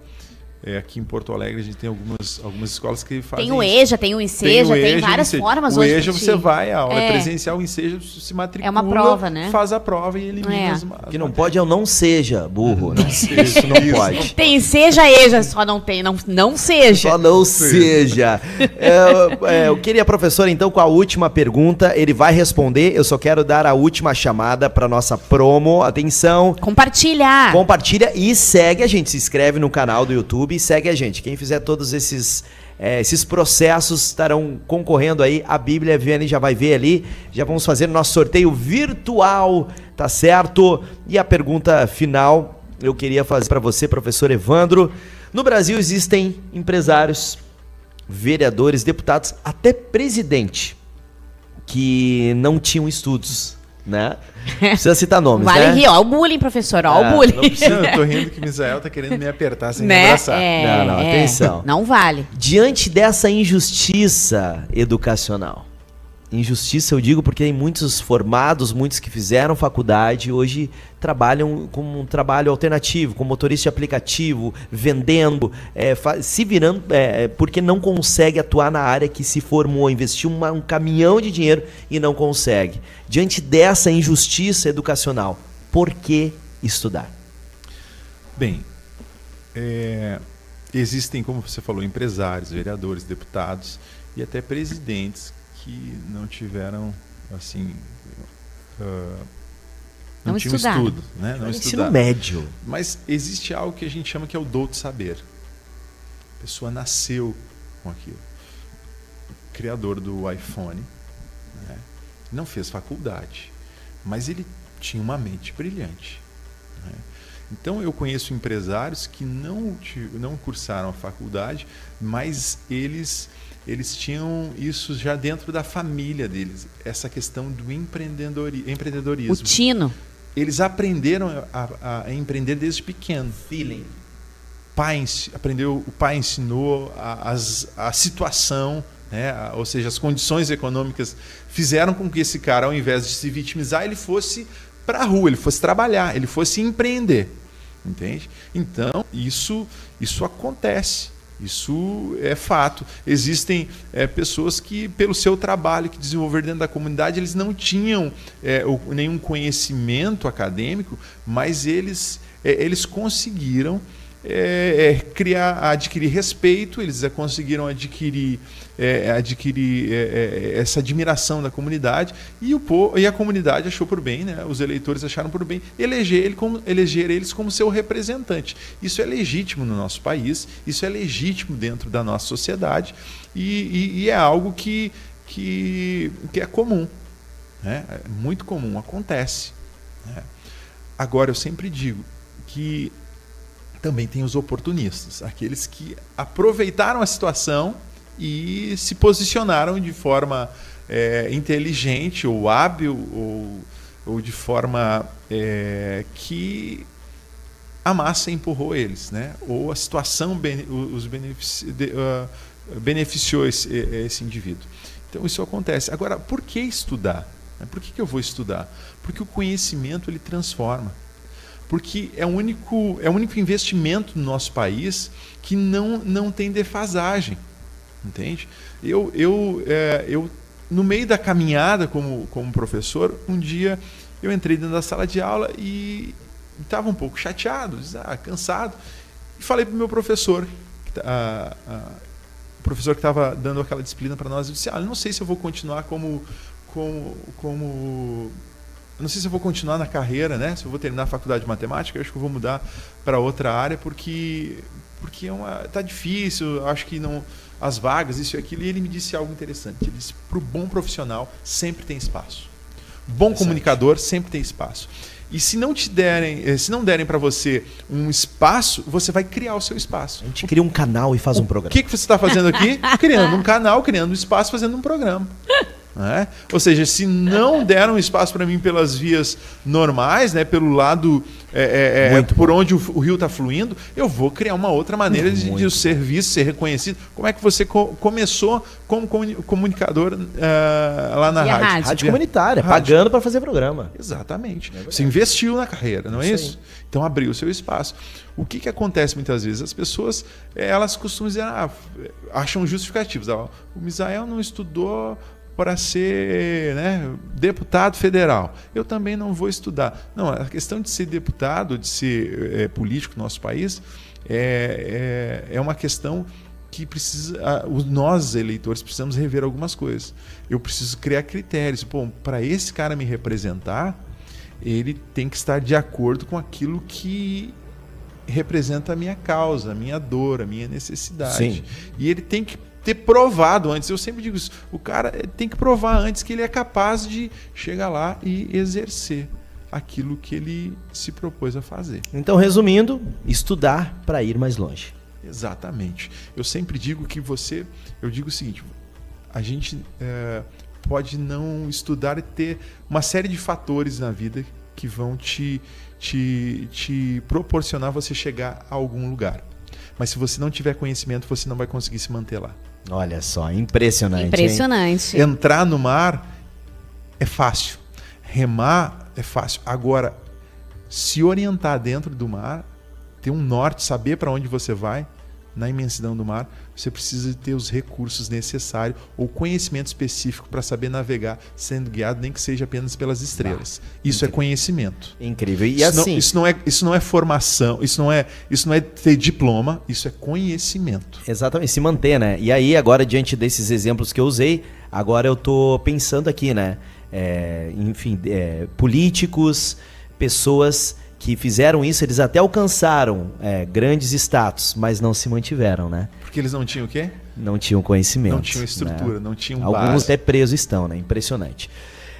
É, aqui em Porto Alegre a gente tem algumas, algumas escolas que fazem. Tem o EJA, tem o Enseja, tem, o EJA, tem várias formas o hoje. O EJA você vai, a aula é. presencial, o Enseja se matricula. É uma prova, né? Faz a prova e elimina é. as, as que não pode é o não seja, burro. Não, seja, isso não pode. Tem seja, EJA, só não tem, não, não seja. Só não seja. é, é, eu queria, professor, então, com a última pergunta. Ele vai responder. Eu só quero dar a última chamada para nossa promo. Atenção. Compartilha. Compartilha e segue a gente. Se inscreve no canal do YouTube YouTube e segue a gente. Quem fizer todos esses é, esses processos estarão concorrendo aí. A Bíblia, Vianney já vai ver ali. Já vamos fazer o nosso sorteio virtual, tá certo? E a pergunta final eu queria fazer para você, professor Evandro. No Brasil existem empresários, vereadores, deputados, até presidente que não tinham estudos né? Precisa citar nomes, vale né? rir, ó, o bullying, professor, ó, é, o bullying. Não precisa, eu tô rindo que Misael tá querendo me apertar sem né? me abraçar. É, não, não, é, atenção. Não vale. Diante dessa injustiça educacional, Injustiça eu digo porque tem muitos formados, muitos que fizeram faculdade hoje trabalham com um trabalho alternativo, como motorista de aplicativo, vendendo, é, se virando, é, é, porque não consegue atuar na área que se formou, investiu uma, um caminhão de dinheiro e não consegue. Diante dessa injustiça educacional, por que estudar? Bem, é, existem, como você falou, empresários, vereadores, deputados e até presidentes que não tiveram assim uh, não, não tinham estudo, né? Não ensino médio. Mas existe algo que a gente chama que é o dom de saber. A pessoa nasceu com aquilo. O criador do iPhone né? não fez faculdade, mas ele tinha uma mente brilhante. Né? Então eu conheço empresários que não, não cursaram a faculdade, mas eles eles tinham isso já dentro da família deles, essa questão do empreendedorismo. O tino. Eles aprenderam a, a empreender desde pequeno. Feeling. Pai, aprendeu, o pai ensinou a, a, a situação, né? Ou seja, as condições econômicas fizeram com que esse cara, ao invés de se vitimizar, ele fosse para a rua, ele fosse trabalhar, ele fosse empreender. Entende? Então, isso, isso acontece. Isso é fato. Existem é, pessoas que, pelo seu trabalho que desenvolveram dentro da comunidade, eles não tinham é, nenhum conhecimento acadêmico, mas eles, é, eles conseguiram é, é, criar, adquirir respeito, eles conseguiram adquirir, é, adquirir é, é, essa admiração da comunidade e, o, e a comunidade achou por bem, né, os eleitores acharam por bem eleger, ele como, eleger eles como seu representante. Isso é legítimo no nosso país, isso é legítimo dentro da nossa sociedade e, e, e é algo que, que, que é comum, né, é muito comum, acontece. Né. Agora, eu sempre digo que também tem os oportunistas, aqueles que aproveitaram a situação e se posicionaram de forma é, inteligente ou hábil ou, ou de forma é, que a massa empurrou eles, né? ou a situação os benefici uh, beneficiou esse, esse indivíduo. Então isso acontece. Agora, por que estudar? Por que, que eu vou estudar? Porque o conhecimento ele transforma porque é o único, é o único investimento no nosso país que não, não tem defasagem. Entende? Eu, eu, é, eu, no meio da caminhada como, como professor, um dia eu entrei dentro da sala de aula e estava um pouco chateado, ah, cansado, e falei para o meu professor, a, a, o professor que estava dando aquela disciplina para nós, eu disse, ah, não sei se eu vou continuar como, como, como não sei se eu vou continuar na carreira, né? Se eu vou terminar a faculdade de matemática, eu acho que eu vou mudar para outra área porque porque é uma tá difícil, acho que não as vagas, isso e aquilo. E ele me disse algo interessante. Ele disse: "Para o bom profissional sempre tem espaço. Bom comunicador sempre tem espaço. E se não te derem, eh, se não derem para você um espaço, você vai criar o seu espaço. A gente cria um canal e faz um programa. O que, que você está fazendo aqui? criando um canal, criando um espaço, fazendo um programa. Né? Ou seja, se não deram espaço para mim pelas vias normais, né, pelo lado é, é, é por onde o, o rio está fluindo, eu vou criar uma outra maneira de, de, o serviço ser reconhecido. Como é que você co começou como comunicador uh, lá na e rádio? rádio? Rádio comunitária, rádio. pagando para fazer programa. Exatamente. É você investiu na carreira, não é isso? isso? Então abriu o seu espaço. O que, que acontece muitas vezes? As pessoas elas costumam dizer, ah, acham justificativos. Ah, o Misael não estudou para ser né, deputado federal. Eu também não vou estudar. Não, a questão de ser deputado, de ser é, político no nosso país, é, é, é uma questão que precisa, nós eleitores precisamos rever algumas coisas. Eu preciso criar critérios. Bom, para esse cara me representar, ele tem que estar de acordo com aquilo que representa a minha causa, a minha dor, a minha necessidade. Sim. E ele tem que ter provado antes. Eu sempre digo isso. O cara tem que provar antes que ele é capaz de chegar lá e exercer aquilo que ele se propôs a fazer. Então, resumindo, estudar para ir mais longe. Exatamente. Eu sempre digo que você. Eu digo o seguinte: a gente é, pode não estudar e ter uma série de fatores na vida que vão te, te, te proporcionar você chegar a algum lugar. Mas se você não tiver conhecimento, você não vai conseguir se manter lá. Olha só, impressionante. Impressionante. Hein? Entrar no mar é fácil. Remar é fácil. Agora, se orientar dentro do mar, ter um norte, saber para onde você vai, na imensidão do mar, você precisa ter os recursos necessários ou conhecimento específico para saber navegar sendo guiado, nem que seja apenas pelas estrelas. Ah, isso incrível. é conhecimento. Incrível. E isso assim, não, isso não é isso não é formação, isso não é isso não é ter diploma, isso é conhecimento. Exatamente, se manter, né? E aí agora diante desses exemplos que eu usei, agora eu tô pensando aqui, né? É, enfim, é, políticos, pessoas que fizeram isso, eles até alcançaram é, grandes status, mas não se mantiveram, né? Porque eles não tinham o quê? Não tinham conhecimento. Não tinham estrutura, né? não tinham Alguns base. até presos estão, né? Impressionante.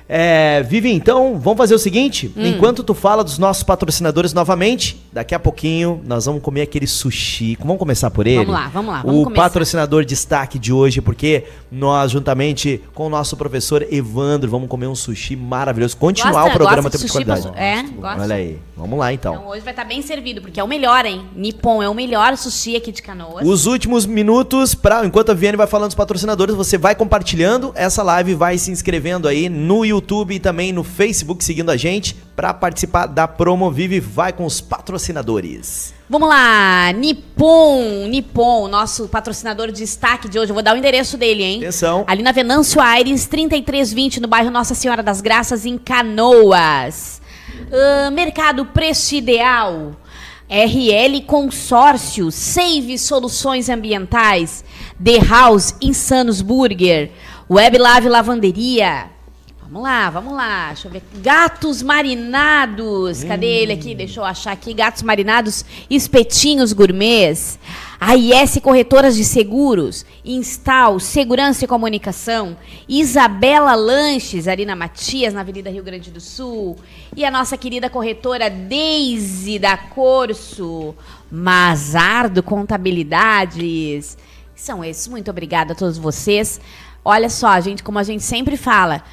É, Vivi, então, vamos fazer o seguinte: hum. enquanto tu fala dos nossos patrocinadores novamente, daqui a pouquinho nós vamos comer aquele sushi. Vamos começar por ele? Vamos lá, vamos lá. Vamos o começar. patrocinador destaque de hoje, porque nós, juntamente com o nosso professor Evandro, vamos comer um sushi maravilhoso. Continuar gosta, o programa Tempo de Qualidade. É, gosta. Olha aí, vamos lá então. Então hoje vai estar bem servido, porque é o melhor, hein? Nippon é o melhor sushi aqui de Canoas. Os últimos minutos, pra, enquanto a Viane vai falando dos patrocinadores, você vai compartilhando essa live, vai se inscrevendo aí no YouTube YouTube e também no Facebook seguindo a gente para participar da Promo Vive Vai com os patrocinadores. Vamos lá, Nippon, Nippon, nosso patrocinador de destaque de hoje. Eu vou dar o endereço dele, hein? Atenção. Ali na Venâncio Aires, 3320, no bairro Nossa Senhora das Graças, em Canoas. Uh, mercado Preço Ideal. RL Consórcio, Save Soluções Ambientais, The House Insanos Burger, Web Lave Lavanderia, Vamos lá, vamos lá. Deixa eu ver. Gatos marinados. Cadê hum. ele aqui? Deixa eu achar aqui. Gatos marinados, espetinhos gourmets. AIS Corretoras de Seguros, Instal, Segurança e Comunicação, Isabela Lanches, Arina Matias, na Avenida Rio Grande do Sul, e a nossa querida corretora Deise da Corso, Mazardo Contabilidades. São esses. Muito obrigada a todos vocês. Olha só, gente, como a gente sempre fala,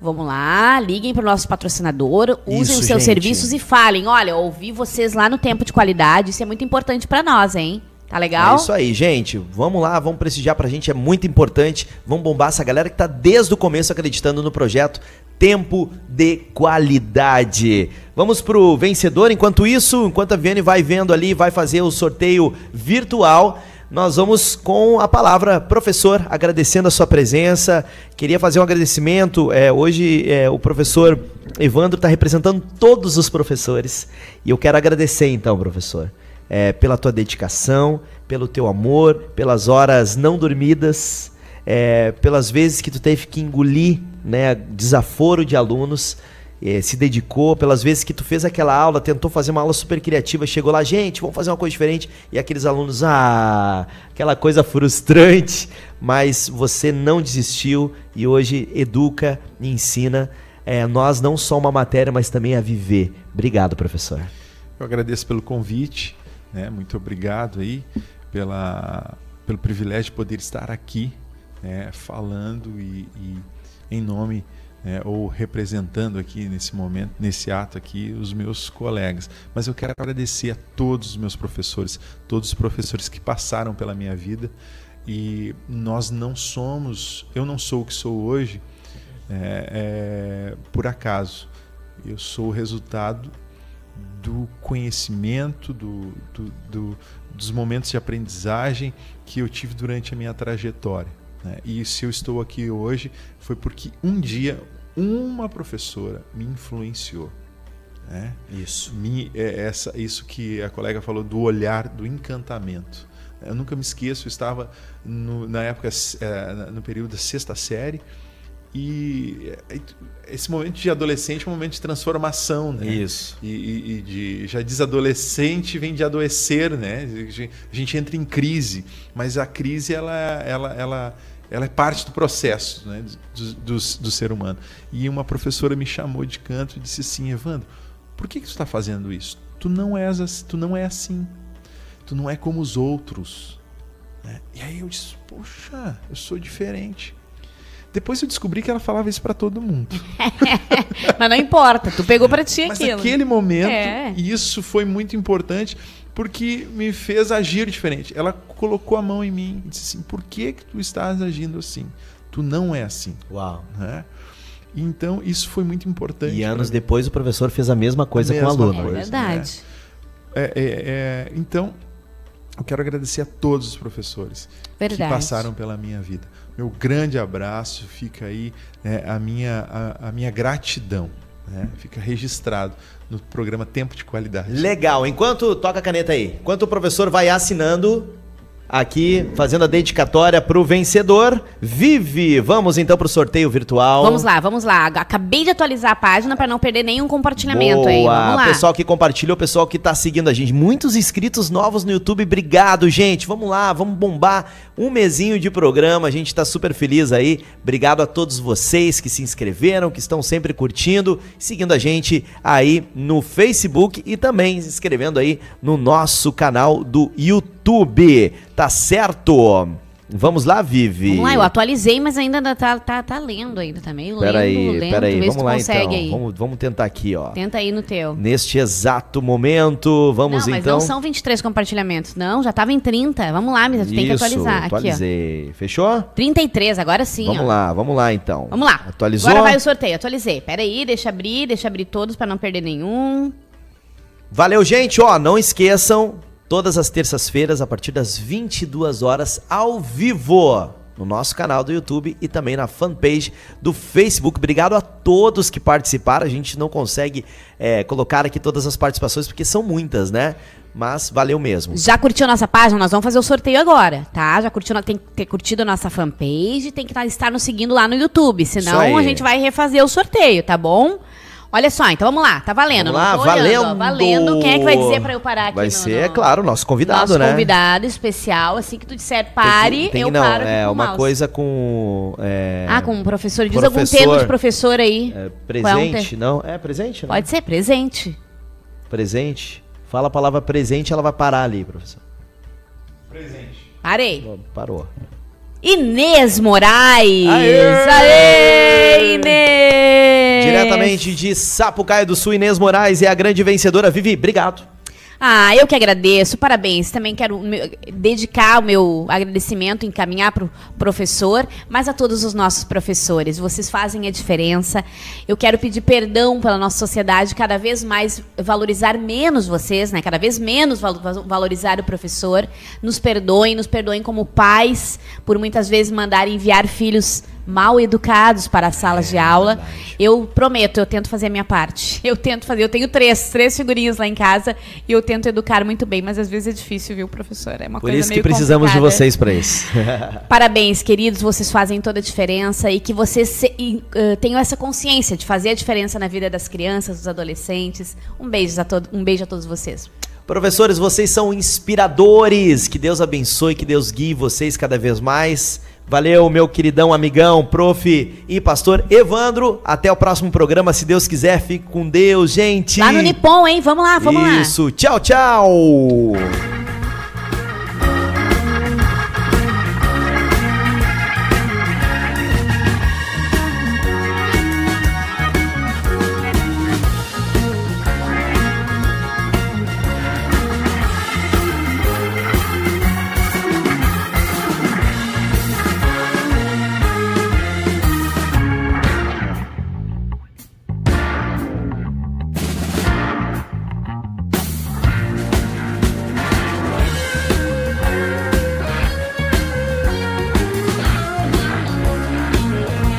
Vamos lá, liguem para o nosso patrocinador, usem isso, os seus gente. serviços e falem: olha, ouvi vocês lá no tempo de qualidade, isso é muito importante para nós, hein? Tá legal? É isso aí, gente. Vamos lá, vamos prestigiar pra gente, é muito importante. Vamos bombar essa galera que tá desde o começo acreditando no projeto Tempo de Qualidade. Vamos pro vencedor. Enquanto isso, enquanto a Viane vai vendo ali, vai fazer o sorteio virtual nós vamos com a palavra, professor, agradecendo a sua presença. Queria fazer um agradecimento. É, hoje é, o professor Evandro está representando todos os professores. E eu quero agradecer então, professor, é, pela tua dedicação, pelo teu amor, pelas horas não dormidas, é, pelas vezes que tu teve que engolir né, desaforo de alunos é, se dedicou, pelas vezes que tu fez aquela aula, tentou fazer uma aula super criativa, chegou lá, gente, vamos fazer uma coisa diferente, e aqueles alunos, ah, aquela coisa frustrante, mas você não desistiu e hoje educa e ensina é, nós não só uma matéria, mas também a viver. Obrigado, professor. Eu agradeço pelo convite, né? muito obrigado aí pela, pelo privilégio de poder estar aqui né? falando e, e em nome é, ou representando aqui nesse momento, nesse ato aqui, os meus colegas. Mas eu quero agradecer a todos os meus professores, todos os professores que passaram pela minha vida. E nós não somos, eu não sou o que sou hoje é, é, por acaso. Eu sou o resultado do conhecimento, do, do, do, dos momentos de aprendizagem que eu tive durante a minha trajetória. Né? E se eu estou aqui hoje foi porque um dia uma professora me influenciou. Né? Isso. Me, é essa, isso que a colega falou do olhar, do encantamento. Eu nunca me esqueço, eu estava no, na época, é, no período da sexta série, e esse momento de adolescente é um momento de transformação, né? Isso. E, e, e de, já diz adolescente vem de adoecer, né? A gente entra em crise, mas a crise ela, ela, ela, ela é parte do processo né? do, do, do ser humano. E uma professora me chamou de canto e disse assim, Evandro, por que, que tu está fazendo isso? Tu não és, tu não é assim. Tu não é como os outros. Né? E aí eu disse, poxa, eu sou diferente. Depois eu descobri que ela falava isso para todo mundo. Mas não importa, tu pegou para ti Mas aquilo. naquele momento, é. isso foi muito importante porque me fez agir diferente. Ela colocou a mão em mim e disse assim: "Por que que tu estás agindo assim? Tu não é assim." Uau. Né? Então, isso foi muito importante. E anos depois o professor fez a mesma coisa a mesma com o aluno. Coisa, é verdade. É, é, é, então, eu quero agradecer a todos os professores verdade. que passaram pela minha vida meu grande abraço, fica aí né, a, minha, a, a minha gratidão. Né? Fica registrado no programa Tempo de Qualidade. Legal. Enquanto toca a caneta aí, enquanto o professor vai assinando aqui fazendo a dedicatória para o vencedor. Vive! Vamos então para o sorteio virtual. Vamos lá, vamos lá. Acabei de atualizar a página para não perder nenhum compartilhamento Boa. aí. Vamos lá. Pessoal que compartilhou, pessoal que está seguindo a gente. Muitos inscritos novos no YouTube. Obrigado, gente. Vamos lá, vamos bombar um mesinho de programa. A gente está super feliz aí. Obrigado a todos vocês que se inscreveram, que estão sempre curtindo, seguindo a gente aí no Facebook e também se inscrevendo aí no nosso canal do YouTube. Tá certo? Vamos lá, Vivi. Vamos lá, eu atualizei, mas ainda tá, tá, tá lendo ainda, tá meio pera lento, aí, lento. Pera aí, vamos lá então. Aí. Vamos, vamos tentar aqui, ó. Tenta aí no teu. Neste exato momento, vamos não, então... Mas não são 23 compartilhamentos, não, já tava em 30. Vamos lá, Misa, tu Isso, tem que atualizar. atualizei. Aqui, ó. Fechou? 33, agora sim, Vamos ó. lá, vamos lá então. Vamos lá. Atualizou? Agora vai o sorteio, atualizei. Pera aí, deixa abrir, deixa abrir todos para não perder nenhum. Valeu, gente, ó, não esqueçam todas as terças-feiras, a partir das 22 horas, ao vivo, no nosso canal do YouTube e também na fanpage do Facebook. Obrigado a todos que participaram. A gente não consegue é, colocar aqui todas as participações porque são muitas, né? Mas valeu mesmo. Já curtiu nossa página? Nós vamos fazer o sorteio agora, tá? Já curtiu, tem que ter curtido a nossa fanpage, tem que estar nos seguindo lá no YouTube. Senão a gente vai refazer o sorteio, tá bom? Olha só, então vamos lá, tá valendo. Vamos lá, valendo. Ó, valendo. Quem é que vai dizer pra eu parar aqui? Vai no, ser, no... claro, nosso convidado, nosso né? Nosso convidado especial. Assim que tu disser pare, tem que, tem, eu não, paro É uma mouse. coisa com. É... Ah, com um professor. Diz professor, algum termo de professor aí. É, presente, é um não? É presente? Não? Pode ser, presente. Presente. Fala a palavra presente, ela vai parar ali, professor. Presente. Parei. Parou. Inês Moraes. Aê! Aê, Inês! Diretamente de Sapucaia do Sul, Inês Moraes é a grande vencedora. Vivi, obrigado. Ah, eu que agradeço, parabéns. Também quero dedicar o meu agradecimento, encaminhar para o professor, mas a todos os nossos professores. Vocês fazem a diferença. Eu quero pedir perdão pela nossa sociedade, cada vez mais valorizar menos vocês, né? Cada vez menos valorizar o professor. Nos perdoem, nos perdoem como pais, por muitas vezes mandar enviar filhos mal educados para as salas é, de aula. Verdade. Eu prometo, eu tento fazer a minha parte. Eu tento fazer, eu tenho três, três figurinhas lá em casa e eu tento educar muito bem, mas às vezes é difícil, viu, professor? É uma Por coisa isso que precisamos complicada. de vocês para isso. Parabéns, queridos, vocês fazem toda a diferença e que vocês se, e, uh, tenham essa consciência de fazer a diferença na vida das crianças, dos adolescentes. Um beijo a, todo, um beijo a todos vocês. Professores, vocês são inspiradores. Que Deus abençoe, que Deus guie vocês cada vez mais. Valeu, meu queridão amigão, prof e pastor Evandro. Até o próximo programa, se Deus quiser. Fique com Deus, gente. Lá no Nippon, hein? Vamos lá, vamos Isso. lá. Isso. Tchau, tchau.